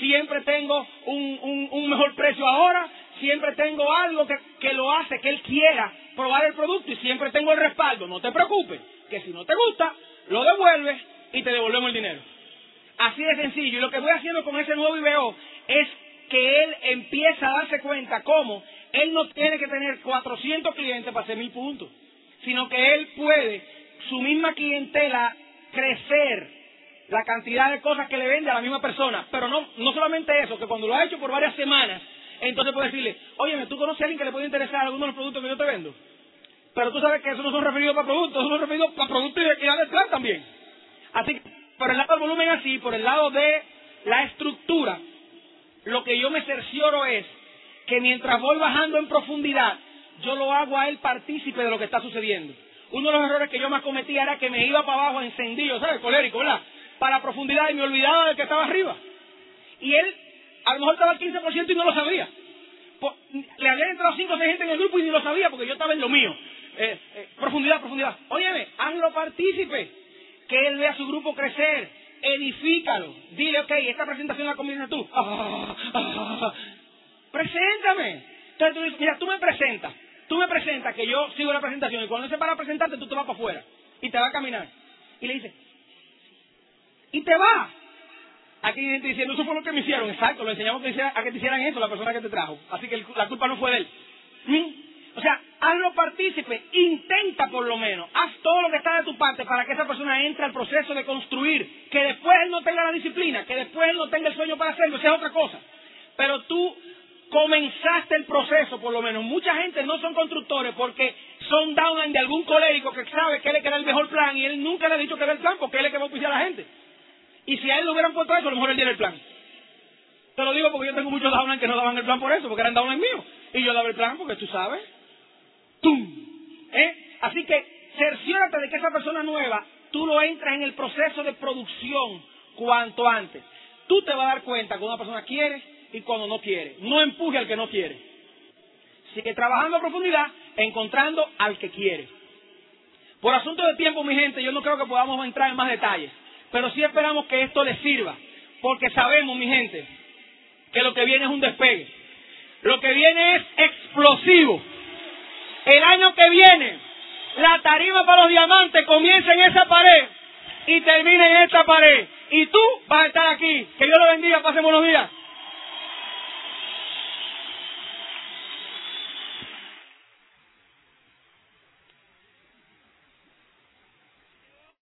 siempre tengo un, mejor precio ahora, siempre tengo algo que, que lo hace que él quiera probar el producto y siempre tengo el respaldo. No te preocupes, que si no te gusta, lo devuelves y te devolvemos el dinero. Así de sencillo. Y lo que voy haciendo con ese nuevo IBO es que él empieza a darse cuenta cómo él no tiene que tener 400 clientes para hacer mil puntos, sino que él puede, su misma clientela, crecer la cantidad de cosas que le vende a la misma persona. Pero no, no solamente eso, que cuando lo ha hecho por varias semanas, entonces puede decirle, oye, ¿tú conoces a alguien que le puede interesar alguno de los productos que yo te vendo? Pero tú sabes que esos no son referidos para productos, esos son referidos para productos y de del plan también. Así que, por el lado del volumen así, por el lado de la estructura, lo que yo me cercioro es que mientras voy bajando en profundidad, yo lo hago a él partícipe de lo que está sucediendo. Uno de los errores que yo más cometía era que me iba para abajo encendido, ¿sabes? Colérico, ¿verdad? Para profundidad y me olvidaba del que estaba arriba. Y él a lo mejor estaba al 15% y no lo sabía. Le habían entrado 5 o 6 gente en el grupo y ni lo sabía porque yo estaba en lo mío. Eh, eh, profundidad, profundidad. Óyeme, hazlo partícipe. Que él vea su grupo crecer. Edifícalo. Dile, ok, esta presentación la comienzas tú. Preséntame. Entonces tú dices, mira, tú me presentas. Tú me presentas que yo sigo la presentación y cuando se para a presentarte tú te vas para afuera y te vas a caminar. Y le dices, y te vas. Aquí diciendo, eso fue lo que me hicieron. Exacto, lo enseñamos a que te hicieran eso la persona que te trajo. Así que la culpa no fue de él. ¿Mm? O sea, hazlo partícipe, intenta por lo menos, haz todo lo que está de tu parte para que esa persona entre al proceso de construir, que después él no tenga la disciplina, que después él no tenga el sueño para hacerlo, esa es otra cosa. Pero tú comenzaste el proceso, por lo menos. Mucha gente no son constructores porque son downline de algún colérico que sabe que él es el mejor plan y él nunca le ha dicho que era el plan porque él es que va a a la gente. Y si a él lo hubieran puesto eso, a lo mejor él diera el plan. Te lo digo porque yo tengo muchos downline que no daban el plan por eso, porque eran downline míos. Y yo daba el plan porque tú sabes. ¡Tum! ¿Eh? Así que cerciórate de que esa persona nueva, tú lo entras en el proceso de producción cuanto antes. Tú te vas a dar cuenta cuando una persona quiere y cuando no quiere. No empuje al que no quiere. Sigue trabajando a profundidad, encontrando al que quiere. Por asunto de tiempo, mi gente, yo no creo que podamos entrar en más detalles. Pero sí esperamos que esto les sirva. Porque sabemos, mi gente, que lo que viene es un despegue. Lo que viene es explosivo. El año que viene, la tarima para los diamantes comienza en esa pared y termina en esta pared. Y tú vas a estar aquí. Que Dios lo bendiga. Pasen buenos días.